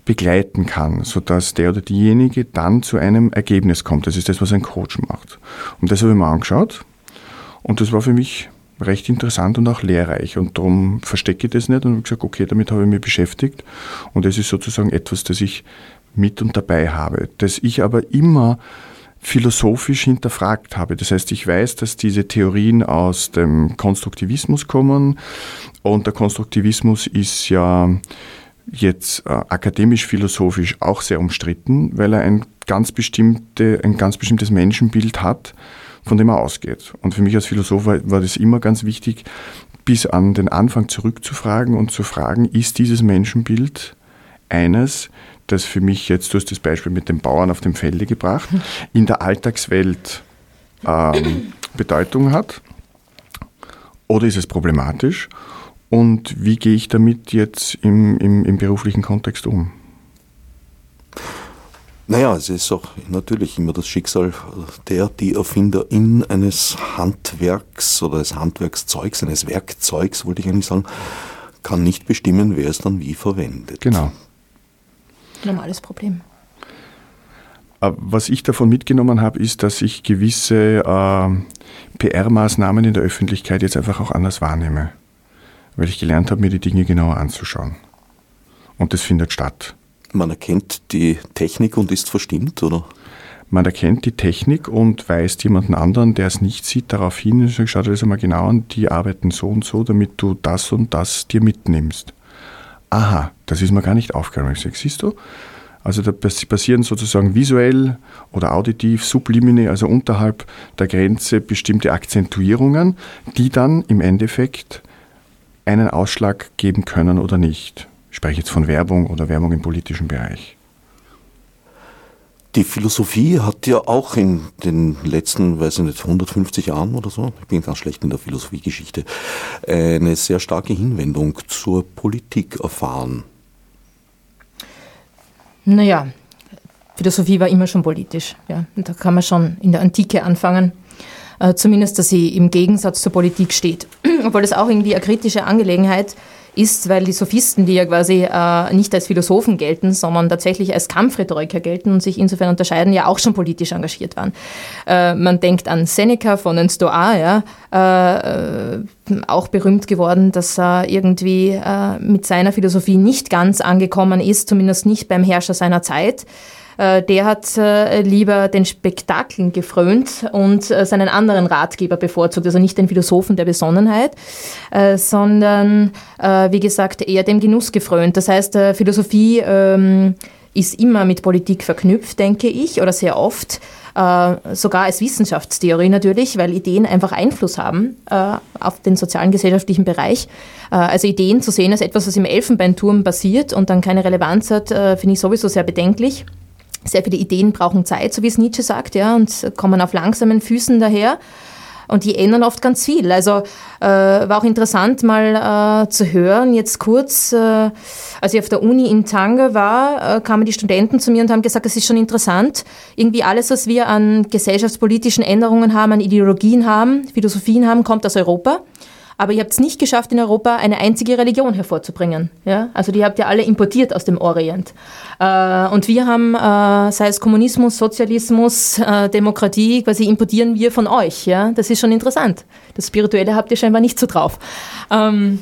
begleiten kann, sodass der oder diejenige dann zu einem Ergebnis kommt. Das ist das, was ein Coach macht. Und das habe ich mir angeschaut und das war für mich recht interessant und auch lehrreich. Und darum verstecke ich das nicht und habe gesagt, okay, damit habe ich mich beschäftigt. Und das ist sozusagen etwas, das ich mit und dabei habe. Das ich aber immer philosophisch hinterfragt habe. Das heißt, ich weiß, dass diese Theorien aus dem Konstruktivismus kommen und der Konstruktivismus ist ja jetzt äh, akademisch-philosophisch auch sehr umstritten, weil er ein ganz, bestimmte, ein ganz bestimmtes Menschenbild hat, von dem er ausgeht. Und für mich als Philosoph war, war das immer ganz wichtig, bis an den Anfang zurückzufragen und zu fragen, ist dieses Menschenbild eines, das für mich jetzt, du hast das Beispiel mit den Bauern auf dem Felde gebracht, in der Alltagswelt ähm, Bedeutung hat? Oder ist es problematisch? Und wie gehe ich damit jetzt im, im, im beruflichen Kontext um? Naja, es ist auch natürlich immer das Schicksal der, die Erfinderin eines Handwerks oder des Handwerkszeugs, eines Werkzeugs, wollte ich eigentlich sagen, kann nicht bestimmen, wer es dann wie verwendet. Genau. Normales Problem. Äh, was ich davon mitgenommen habe, ist, dass ich gewisse äh, PR-Maßnahmen in der Öffentlichkeit jetzt einfach auch anders wahrnehme weil ich gelernt habe, mir die Dinge genauer anzuschauen. Und das findet statt. Man erkennt die Technik und ist verstimmt, oder? Man erkennt die Technik und weist jemanden anderen, der es nicht sieht, darauf hin und sagt, schau dir das einmal genau an, die arbeiten so und so, damit du das und das dir mitnimmst. Aha, das ist mir gar nicht aufgefallen. Ich sage, siehst du, Also da passieren sozusagen visuell oder auditiv, sublimine, also unterhalb der Grenze bestimmte Akzentuierungen, die dann im Endeffekt einen Ausschlag geben können oder nicht. Ich spreche jetzt von Werbung oder Werbung im politischen Bereich. Die Philosophie hat ja auch in den letzten, weiß ich nicht, 150 Jahren oder so, ich bin ganz schlecht in der Philosophiegeschichte, eine sehr starke Hinwendung zur Politik erfahren. Naja, Philosophie war immer schon politisch. Ja. Und da kann man schon in der Antike anfangen. Äh, zumindest, dass sie im Gegensatz zur Politik steht. Obwohl das auch irgendwie eine kritische Angelegenheit ist, weil die Sophisten, die ja quasi äh, nicht als Philosophen gelten, sondern tatsächlich als Kampfrhetoriker gelten und sich insofern unterscheiden, ja auch schon politisch engagiert waren. Äh, man denkt an Seneca von den Stoa, ja, äh, auch berühmt geworden, dass er irgendwie äh, mit seiner Philosophie nicht ganz angekommen ist, zumindest nicht beim Herrscher seiner Zeit. Äh, der hat äh, lieber den Spektakeln gefrönt und äh, seinen anderen Ratgeber bevorzugt, also nicht den Philosophen der Besonnenheit, sondern, wie gesagt, eher dem Genuss gefrönt. Das heißt, Philosophie ähm, ist immer mit Politik verknüpft, denke ich, oder sehr oft. sogar als Wissenschaftstheorie natürlich, weil Ideen einfach Einfluss haben auf den sozialen, gesellschaftlichen Bereich. also Ideen zu sehen als etwas, was im Elfenbeinturm passiert und dann keine Relevanz hat, finde ich sowieso sehr bedenklich. Sehr viele Ideen brauchen Zeit, so wie es Nietzsche sagt, ja, und kommen auf langsamen Füßen daher. Und die ändern oft ganz viel. Also äh, war auch interessant mal äh, zu hören, jetzt kurz, äh, als ich auf der Uni in Tanga war, äh, kamen die Studenten zu mir und haben gesagt, es ist schon interessant, irgendwie alles, was wir an gesellschaftspolitischen Änderungen haben, an Ideologien haben, Philosophien haben, kommt aus Europa aber ihr habt es nicht geschafft, in Europa eine einzige Religion hervorzubringen. Ja? Also die habt ihr alle importiert aus dem Orient. Äh, und wir haben, äh, sei es Kommunismus, Sozialismus, äh, Demokratie, quasi importieren wir von euch. Ja? Das ist schon interessant. Das Spirituelle habt ihr scheinbar nicht so drauf. Ähm,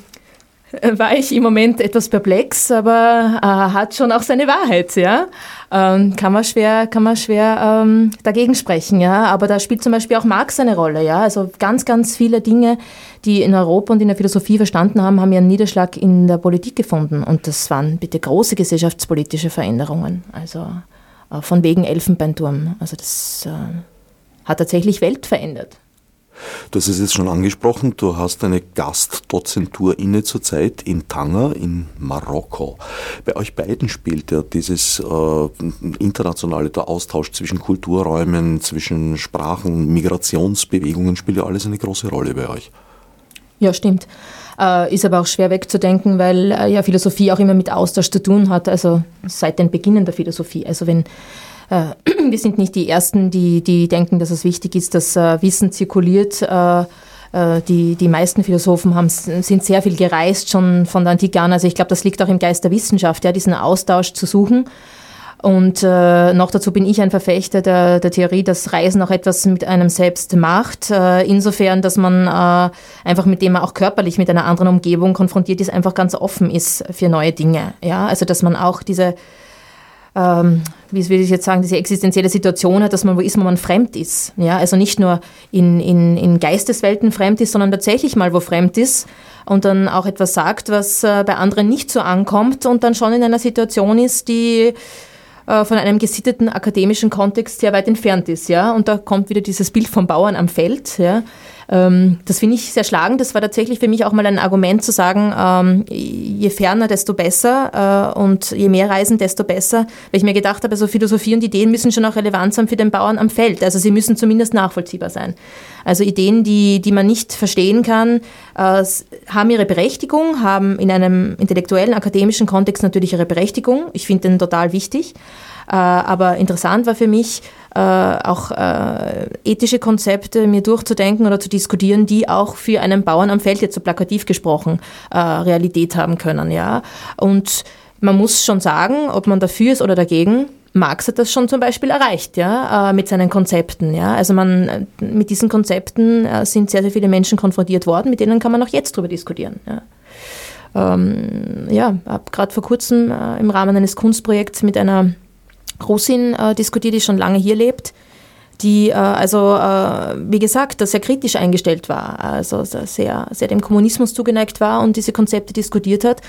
war ich im Moment etwas perplex, aber äh, hat schon auch seine Wahrheit, ja. Ähm, kann man schwer, kann man schwer ähm, dagegen sprechen, ja. Aber da spielt zum Beispiel auch Marx eine Rolle, ja. Also ganz, ganz viele Dinge, die in Europa und in der Philosophie verstanden haben, haben ihren Niederschlag in der Politik gefunden. Und das waren bitte große gesellschaftspolitische Veränderungen. Also äh, von wegen Elfenbeinturm. Also das äh, hat tatsächlich Welt verändert. Du hast es jetzt schon angesprochen, du hast eine Gastdozentur inne zurzeit in Tanger in Marokko. Bei euch beiden spielt ja dieses äh, internationale, der Austausch zwischen Kulturräumen, zwischen Sprachen, Migrationsbewegungen, spielt ja alles eine große Rolle bei euch. Ja, stimmt. Äh, ist aber auch schwer wegzudenken, weil äh, ja Philosophie auch immer mit Austausch zu tun hat, also seit den Beginnen der Philosophie. Also wenn wir sind nicht die Ersten, die, die denken, dass es wichtig ist, dass äh, Wissen zirkuliert. Äh, die, die meisten Philosophen haben, sind sehr viel gereist, schon von der Antike an. Also ich glaube, das liegt auch im Geist der Wissenschaft, ja, diesen Austausch zu suchen. Und äh, noch dazu bin ich ein Verfechter der, der Theorie, dass Reisen auch etwas mit einem selbst macht. Äh, insofern, dass man äh, einfach mit dem man auch körperlich mit einer anderen Umgebung konfrontiert ist, einfach ganz offen ist für neue Dinge. Ja, also dass man auch diese ähm, wie will ich jetzt sagen, diese existenzielle Situation hat, dass man wo ist, wo man fremd ist. Ja, also nicht nur in, in, in Geisteswelten fremd ist, sondern tatsächlich mal wo fremd ist und dann auch etwas sagt, was äh, bei anderen nicht so ankommt und dann schon in einer Situation ist, die äh, von einem gesitteten akademischen Kontext sehr weit entfernt ist. Ja? Und da kommt wieder dieses Bild vom Bauern am Feld. Ja? Ähm, das finde ich sehr schlagend. Das war tatsächlich für mich auch mal ein Argument zu sagen, ähm, je ferner, desto besser äh, und je mehr Reisen, desto besser. Weil ich mir gedacht habe, also Philosophie und Ideen müssen schon auch Relevanz haben für den Bauern am Feld. Also sie müssen zumindest nachvollziehbar sein. Also Ideen, die, die man nicht verstehen kann, äh, haben ihre Berechtigung, haben in einem intellektuellen, akademischen Kontext natürlich ihre Berechtigung. Ich finde den total wichtig. Äh, aber interessant war für mich, äh, auch äh, ethische Konzepte mir durchzudenken oder zu diskutieren, die auch für einen Bauern am Feld jetzt so plakativ gesprochen Realität haben können. Ja? Und man muss schon sagen, ob man dafür ist oder dagegen, Marx hat das schon zum Beispiel erreicht, ja, mit seinen Konzepten, ja. Also man, mit diesen Konzepten sind sehr, sehr viele Menschen konfrontiert worden, mit denen kann man auch jetzt drüber diskutieren, ja. Ähm, ja, gerade vor kurzem äh, im Rahmen eines Kunstprojekts mit einer Russin äh, diskutiert, die schon lange hier lebt, die äh, also, äh, wie gesagt, sehr kritisch eingestellt war, also sehr, sehr dem Kommunismus zugeneigt war und diese Konzepte diskutiert hat.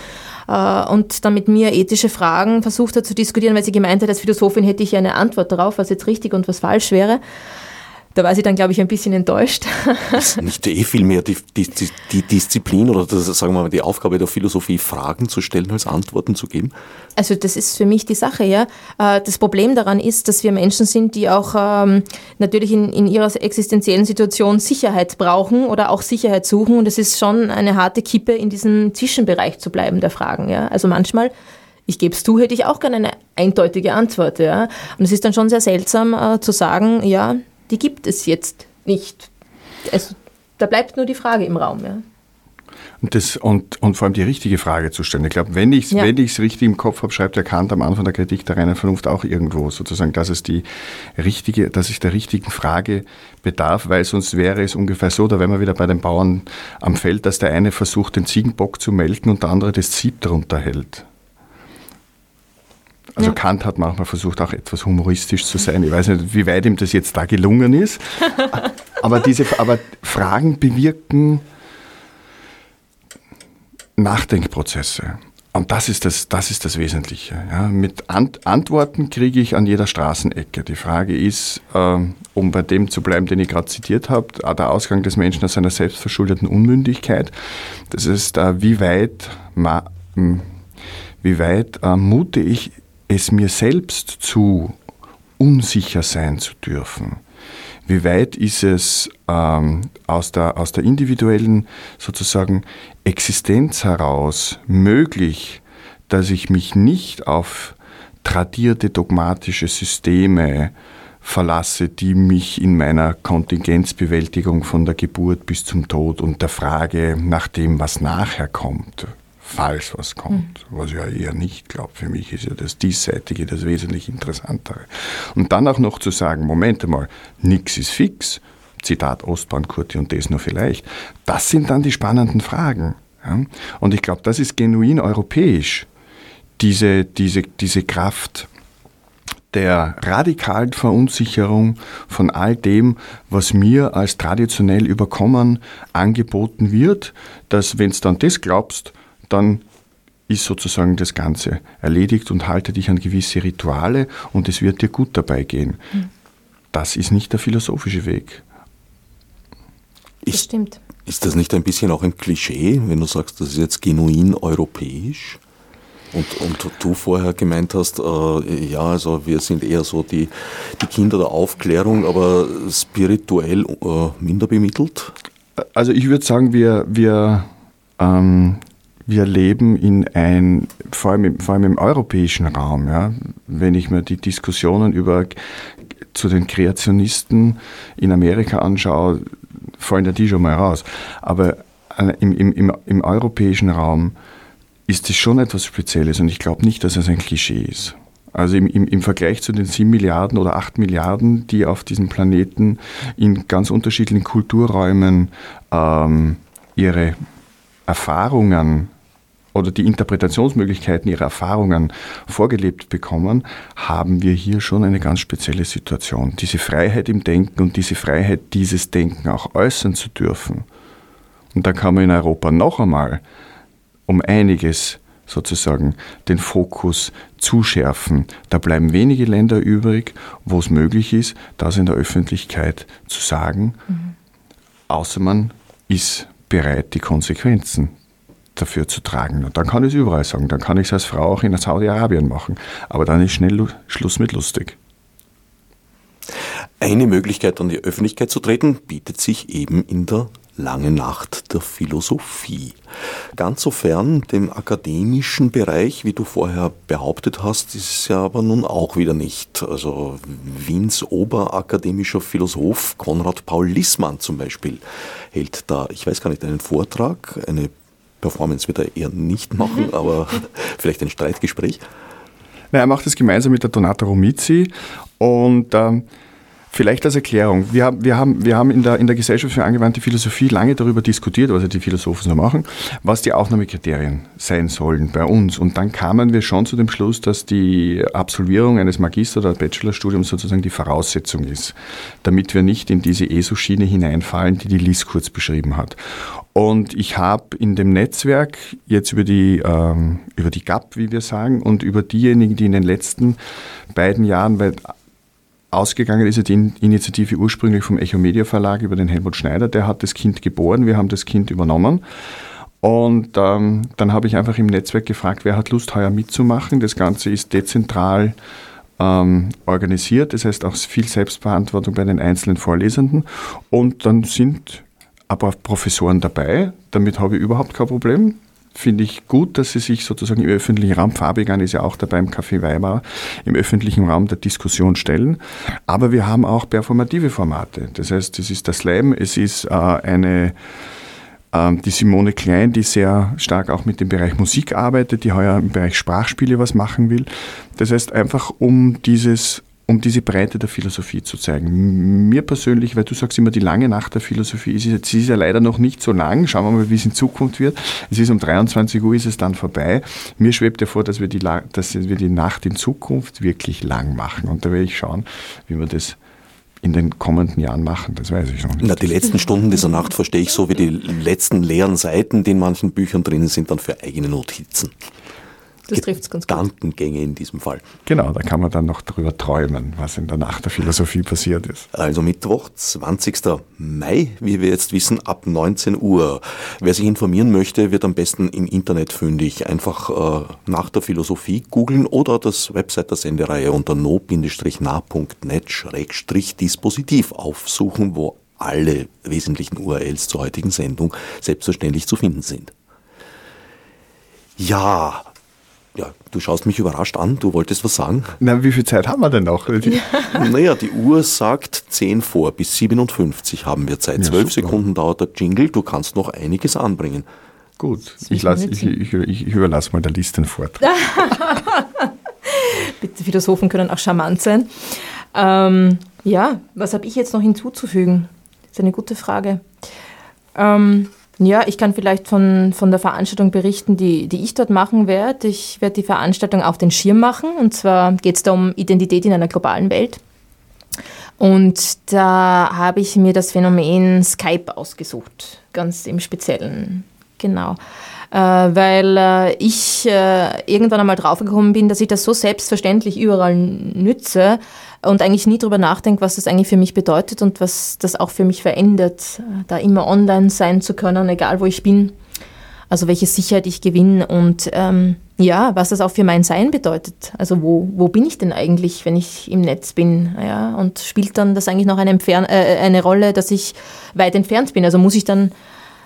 äh, und dann mit mir ethische Fragen versucht hat zu diskutieren, weil sie gemeint hat, als Philosophin hätte ich eine Antwort darauf, was jetzt richtig und was falsch wäre. Da war sie dann, glaube ich, ein bisschen enttäuscht. Nicht eh viel mehr die, die, die Disziplin oder das, sagen wir mal, die Aufgabe der Philosophie, Fragen zu stellen, als Antworten zu geben? Also das ist für mich die Sache, ja. Äh, das Problem daran ist, dass wir Menschen sind, die auch ähm, natürlich in, in ihrer existenziellen Situation Sicherheit brauchen oder auch Sicherheit suchen. Und es ist schon eine harte Kippe, in diesem Zwischenbereich zu bleiben der Fragen. Ja. Also manchmal ich gebe es zu, hätte ich auch gerne eine eindeutige Antwort. Ja. Und es ist dann schon sehr seltsam äh, zu sagen, ja, die gibt es jetzt nicht. Also, da bleibt nur die Frage im Raum. Ja. Und, das, und, und vor allem die richtige Frage zu stellen. Ich glaube, wenn ich es ja. richtig im Kopf habe, schreibt der Kant am Anfang der Kritik der reinen Vernunft auch irgendwo sozusagen, dass es die richtige, dass es der richtigen Frage bedarf, weil sonst wäre es ungefähr so, da wären wir wieder bei den Bauern am Feld, dass der eine versucht, den Ziegenbock zu melken und der andere das Sieb darunter hält. Also ja. Kant hat manchmal versucht, auch etwas humoristisch zu sein. Ich weiß nicht, wie weit ihm das jetzt da gelungen ist. aber diese aber Fragen bewirken Nachdenkprozesse. Und das ist das, das, ist das Wesentliche. Ja, mit Ant Antworten kriege ich an jeder Straßenecke. Die Frage ist, äh, um bei dem zu bleiben, den ich gerade zitiert habe, der Ausgang des Menschen aus seiner selbstverschuldeten Unmündigkeit. Das ist, äh, wie weit, wie weit äh, mute ich es mir selbst zu, unsicher sein zu dürfen? Wie weit ist es ähm, aus, der, aus der individuellen sozusagen Existenz heraus möglich, dass ich mich nicht auf tradierte dogmatische Systeme verlasse, die mich in meiner Kontingenzbewältigung von der Geburt bis zum Tod und der Frage nach dem, was nachher kommt, falsch was kommt, mhm. was ich ja eher nicht glaube. Für mich ist ja das Diesseitige das wesentlich Interessantere. Und dann auch noch zu sagen, Moment einmal, nichts ist fix, Zitat Ostbahn, Kurti und das nur vielleicht, das sind dann die spannenden Fragen. Ja? Und ich glaube, das ist genuin europäisch, diese, diese, diese Kraft der radikalen Verunsicherung von all dem, was mir als traditionell überkommen angeboten wird, dass wenn du dann das glaubst, dann ist sozusagen das Ganze erledigt und halte dich an gewisse Rituale und es wird dir gut dabei gehen. Mhm. Das ist nicht der philosophische Weg. Ist, stimmt. Ist das nicht ein bisschen auch ein Klischee, wenn du sagst, das ist jetzt genuin europäisch? Und, und du vorher gemeint hast, äh, ja, also wir sind eher so die, die Kinder der Aufklärung, aber spirituell äh, minder bemittelt? Also ich würde sagen, wir, wir ähm, wir leben in ein, vor allem, im, vor allem im europäischen Raum, ja, wenn ich mir die Diskussionen über zu den Kreationisten in Amerika anschaue, fallen ja die schon mal raus. Aber äh, im, im, im, im europäischen Raum ist es schon etwas Spezielles und ich glaube nicht, dass es ein Klischee ist. Also im, im, im Vergleich zu den 7 Milliarden oder 8 Milliarden, die auf diesem Planeten in ganz unterschiedlichen Kulturräumen ähm, ihre Erfahrungen oder die Interpretationsmöglichkeiten ihrer Erfahrungen vorgelebt bekommen, haben wir hier schon eine ganz spezielle Situation. Diese Freiheit im Denken und diese Freiheit, dieses Denken auch äußern zu dürfen. Und da kann man in Europa noch einmal um einiges sozusagen den Fokus zuschärfen. Da bleiben wenige Länder übrig, wo es möglich ist, das in der Öffentlichkeit zu sagen, mhm. außer man ist bereit, die Konsequenzen dafür zu tragen. Und dann kann ich es überall sagen. Dann kann ich es als Frau auch in Saudi-Arabien machen. Aber dann ist schnell Schluss mit lustig. Eine Möglichkeit, an die Öffentlichkeit zu treten, bietet sich eben in der lange Nacht der Philosophie. Ganz so fern dem akademischen Bereich, wie du vorher behauptet hast, ist es ja aber nun auch wieder nicht. Also Wiens oberakademischer Philosoph Konrad Paul Lissmann zum Beispiel hält da, ich weiß gar nicht, einen Vortrag, eine Performance wird er eher nicht machen, aber vielleicht ein Streitgespräch. Na, er macht es gemeinsam mit der Donata Romizzi und äh, Vielleicht als Erklärung. Wir haben, wir haben, wir haben in, der, in der Gesellschaft für angewandte Philosophie lange darüber diskutiert, was die Philosophen so machen, was die Aufnahmekriterien sein sollen bei uns. Und dann kamen wir schon zu dem Schluss, dass die Absolvierung eines Magister- oder Bachelorstudiums sozusagen die Voraussetzung ist, damit wir nicht in diese ESO-Schiene hineinfallen, die die Liz kurz beschrieben hat. Und ich habe in dem Netzwerk jetzt über die, ähm, über die GAP, wie wir sagen, und über diejenigen, die in den letzten beiden Jahren, weil Ausgegangen ist die Initiative ursprünglich vom Echo Media Verlag über den Helmut Schneider. Der hat das Kind geboren, wir haben das Kind übernommen. Und ähm, dann habe ich einfach im Netzwerk gefragt, wer hat Lust, heuer mitzumachen. Das Ganze ist dezentral ähm, organisiert, das heißt auch viel Selbstverantwortung bei den einzelnen Vorlesenden. Und dann sind aber Professoren dabei, damit habe ich überhaupt kein Problem finde ich gut, dass sie sich sozusagen im öffentlichen Raum, Fabian ist ja auch dabei im Café Weimar, im öffentlichen Raum der Diskussion stellen. Aber wir haben auch performative Formate. Das heißt, es ist das Slam, es ist äh, eine ähm, die Simone Klein, die sehr stark auch mit dem Bereich Musik arbeitet, die heuer im Bereich Sprachspiele was machen will. Das heißt einfach, um dieses um diese Breite der Philosophie zu zeigen. Mir persönlich, weil du sagst immer, die lange Nacht der Philosophie ist, jetzt, sie ist ja leider noch nicht so lang. Schauen wir mal, wie es in Zukunft wird. Es ist um 23 Uhr, ist es dann vorbei. Mir schwebt ja vor, dass wir die, dass wir die Nacht in Zukunft wirklich lang machen. Und da werde ich schauen, wie wir das in den kommenden Jahren machen, das weiß ich noch nicht. Na, die letzten Stunden dieser Nacht verstehe ich so wie die letzten leeren Seiten, die in manchen Büchern drinnen sind, dann für eigene Notizen. Das trifft es ganz gut. Gedankengänge in diesem Fall. Genau, da kann man dann noch drüber träumen, was in der Nacht der Philosophie passiert ist. Also Mittwoch, 20. Mai, wie wir jetzt wissen, ab 19 Uhr. Wer sich informieren möchte, wird am besten im Internet fündig. Einfach äh, nach der Philosophie googeln oder das Website der Sendereihe unter no-na.net-dispositiv aufsuchen, wo alle wesentlichen URLs zur heutigen Sendung selbstverständlich zu finden sind. Ja, ja, du schaust mich überrascht an, du wolltest was sagen. Na, wie viel Zeit haben wir denn noch? Ja. Naja, die Uhr sagt 10 vor, bis 57 haben wir Zeit. Ja, 12 Sekunden dauert der Jingle, du kannst noch einiges anbringen. Gut, ich, lass, ich, ich, ich, überlasse mal der Liste den Vortrag. Bitte, Philosophen können auch charmant sein. Ähm, ja, was habe ich jetzt noch hinzuzufügen? Das ist eine gute Frage. Ähm, ja, ich kann vielleicht von, von der Veranstaltung berichten, die, die ich dort machen werde. Ich werde die Veranstaltung auf den Schirm machen. Und zwar geht es da um Identität in einer globalen Welt. Und da habe ich mir das Phänomen Skype ausgesucht, ganz im Speziellen. Genau. Äh, weil äh, ich äh, irgendwann einmal draufgekommen bin, dass ich das so selbstverständlich überall nütze, und eigentlich nie darüber nachdenke, was das eigentlich für mich bedeutet und was das auch für mich verändert, da immer online sein zu können, egal wo ich bin. Also welche Sicherheit ich gewinne und ähm, ja, was das auch für mein Sein bedeutet. Also wo, wo bin ich denn eigentlich, wenn ich im Netz bin? Ja, und spielt dann das eigentlich noch eine, äh, eine Rolle, dass ich weit entfernt bin? Also muss ich dann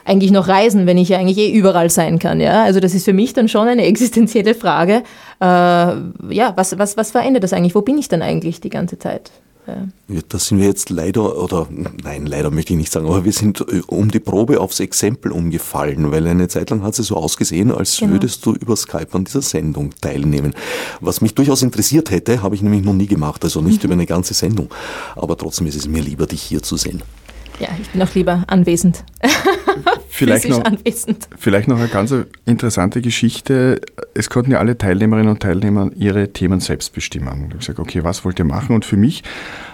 eigentlich noch reisen, wenn ich ja eigentlich eh überall sein kann. Ja? Also das ist für mich dann schon eine existenzielle Frage. Äh, ja, was, was, was verändert das eigentlich? Wo bin ich denn eigentlich die ganze Zeit? Ja. Da sind wir jetzt leider, oder nein, leider möchte ich nicht sagen, aber wir sind äh, um die Probe aufs Exempel umgefallen, weil eine Zeit lang hat es so ausgesehen, als genau. würdest du über Skype an dieser Sendung teilnehmen. Was mich durchaus interessiert hätte, habe ich nämlich noch nie gemacht, also nicht mhm. über eine ganze Sendung. Aber trotzdem ist es mir lieber, dich hier zu sehen. Ja, ich bin auch lieber anwesend. vielleicht, noch, anwesend. vielleicht noch eine ganz interessante Geschichte. Es konnten ja alle Teilnehmerinnen und Teilnehmer ihre Themen selbst bestimmen. Ich habe gesagt, okay, was wollt ihr machen? Und für mich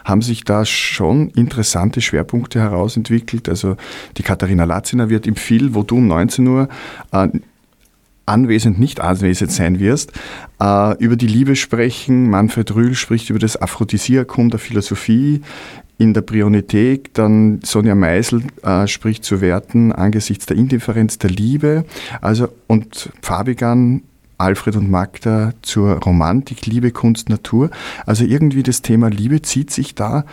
haben sich da schon interessante Schwerpunkte herausentwickelt. Also die Katharina Latziner wird im Phil, wo du um 19 Uhr äh, anwesend, nicht anwesend sein wirst, äh, über die Liebe sprechen. Manfred Rühl spricht über das Aphrodisiakum der Philosophie in der Prionität, dann Sonja Meisel äh, spricht zu Werten angesichts der Indifferenz der Liebe, also und Fabigan Alfred und Magda zur Romantik, Liebe, Kunst, Natur. Also irgendwie das Thema Liebe zieht sich da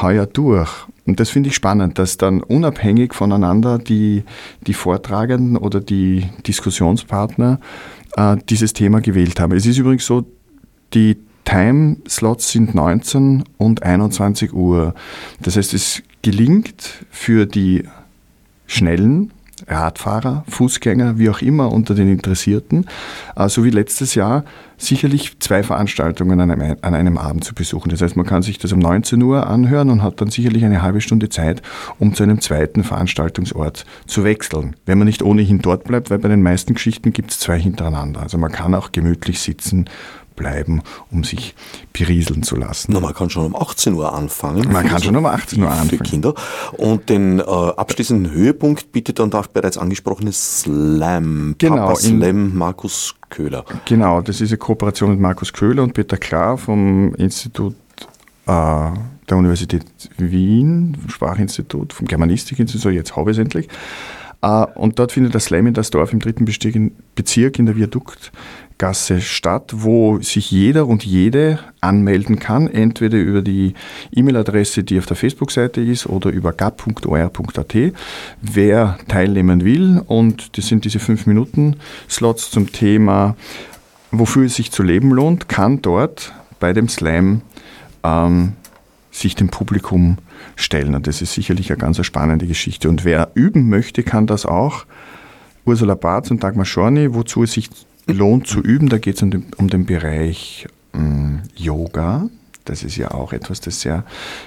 heuer durch. Und das finde ich spannend, dass dann unabhängig voneinander die, die Vortragenden oder die Diskussionspartner äh, dieses Thema gewählt haben. Es ist übrigens so, die Timeslots sind 19 und 21 Uhr. Das heißt, es gelingt für die Schnellen, Radfahrer, Fußgänger, wie auch immer unter den Interessierten, äh, so wie letztes Jahr, sicherlich zwei Veranstaltungen an einem, an einem Abend zu besuchen. Das heißt, man kann sich das um 19 Uhr anhören und hat dann sicherlich eine halbe Stunde Zeit, um zu einem zweiten Veranstaltungsort zu wechseln. Wenn man nicht ohnehin dort bleibt, weil bei den meisten Geschichten gibt es zwei hintereinander. Also man kann auch gemütlich sitzen bleiben, um sich berieseln zu lassen. Na, man kann schon um 18 Uhr anfangen. Man kann schon um 18 Uhr anfangen. Für Kinder. Und den äh, abschließenden Höhepunkt bietet dann das bereits angesprochene Slam. Genau, Papa Slam Markus Köhler. Genau, das ist eine Kooperation mit Markus Köhler und Peter Klar vom Institut äh, der Universität Wien, Sprachinstitut, vom Germanistikinstitut, so jetzt habe ich es endlich. Äh, und dort findet der Slam in das Dorf im dritten Bezirk in der Viaduktgasse statt, wo sich jeder und jede anmelden kann, entweder über die E-Mail-Adresse, die auf der Facebook-Seite ist, oder über gap.or.at. Wer teilnehmen will, und das sind diese 5-Minuten-Slots zum Thema, wofür es sich zu leben lohnt, kann dort bei dem Slam ähm, sich dem Publikum stellen. Und das ist sicherlich eine ganz spannende Geschichte. Und wer üben möchte, kann das auch. Ursula Barth und Dagmar Schorny, wozu es sich lohnt zu üben, da geht es um den, um den Bereich ähm, Yoga. Das ist ja auch etwas, das sehr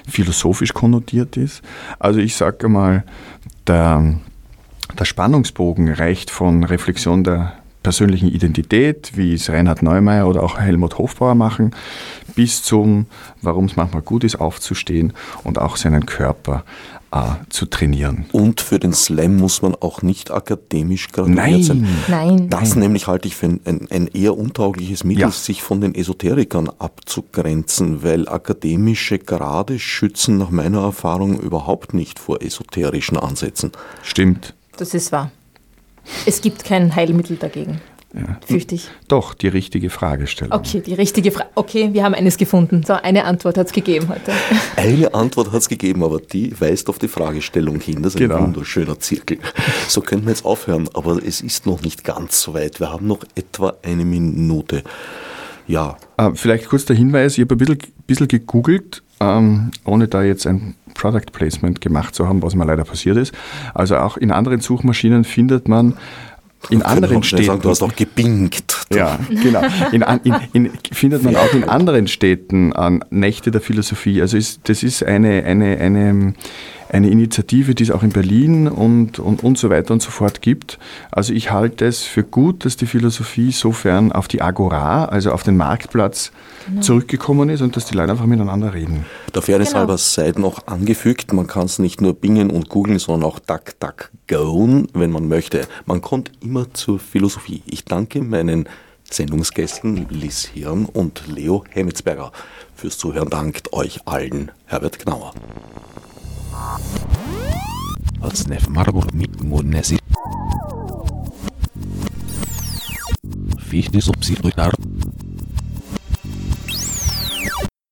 philosophisch konnotiert ist. Also ich sage mal, der, der Spannungsbogen reicht von Reflexion der persönlichen Identität, wie es Reinhard Neumeier oder auch Helmut Hofbauer machen, bis zum, warum es manchmal gut ist, aufzustehen und auch seinen Körper äh, zu trainieren. Und für den Slam muss man auch nicht akademisch graduiert Nein. sein. Nein. Das nämlich halte ich für ein, ein, ein eher untaugliches Mittel, Ja. sich von den Esoterikern abzugrenzen, weil akademische Grade schützen nach meiner Erfahrung überhaupt nicht vor esoterischen Ansätzen. Stimmt. Das ist wahr. Es gibt kein Heilmittel dagegen. Fürchte ich. Doch, die richtige Fragestellung. Okay, die richtige Frage. Okay, wir haben eines gefunden. So, eine Antwort hat es gegeben heute. Eine Antwort hat es gegeben, aber die weist auf die Fragestellung hin. Das ist ein Genau. wunderschöner Zirkel. So könnten wir jetzt aufhören, aber es ist noch nicht ganz so weit. Wir haben noch etwa eine Minute. Ja, Äh, vielleicht kurz der Hinweis, ich habe ein bisschen, bisschen gegoogelt, ähm, ohne da jetzt ein Product Placement gemacht zu haben, was mir leider passiert ist. Also auch in anderen Suchmaschinen findet man in anderen Städten. sagen, du hast auch gebingt. Ja, genau. In, in, in, findet man auch in anderen Städten an Nächte der Philosophie. Also ist, das ist eine, eine, eine, eine Initiative, die es auch in Berlin und, und, und so weiter und so fort gibt. Also ich halte es für gut, dass die Philosophie sofern auf die Agora, also auf den Marktplatz, zurückgekommen ist und dass die Leute einfach miteinander reden. Der Fairness Genau. halber sei noch angefügt, man kann es nicht nur bingen und googeln, sondern auch DuckDuckGo, wenn man möchte. Man kommt immer zur Philosophie. Ich danke meinen Sendungsgästen Liz Hirn und Leo Hemmetsberger fürs Zuhören. Dankt euch allen, Herbert Gnauer. Snef Margot Nesi. Fichte subsidiar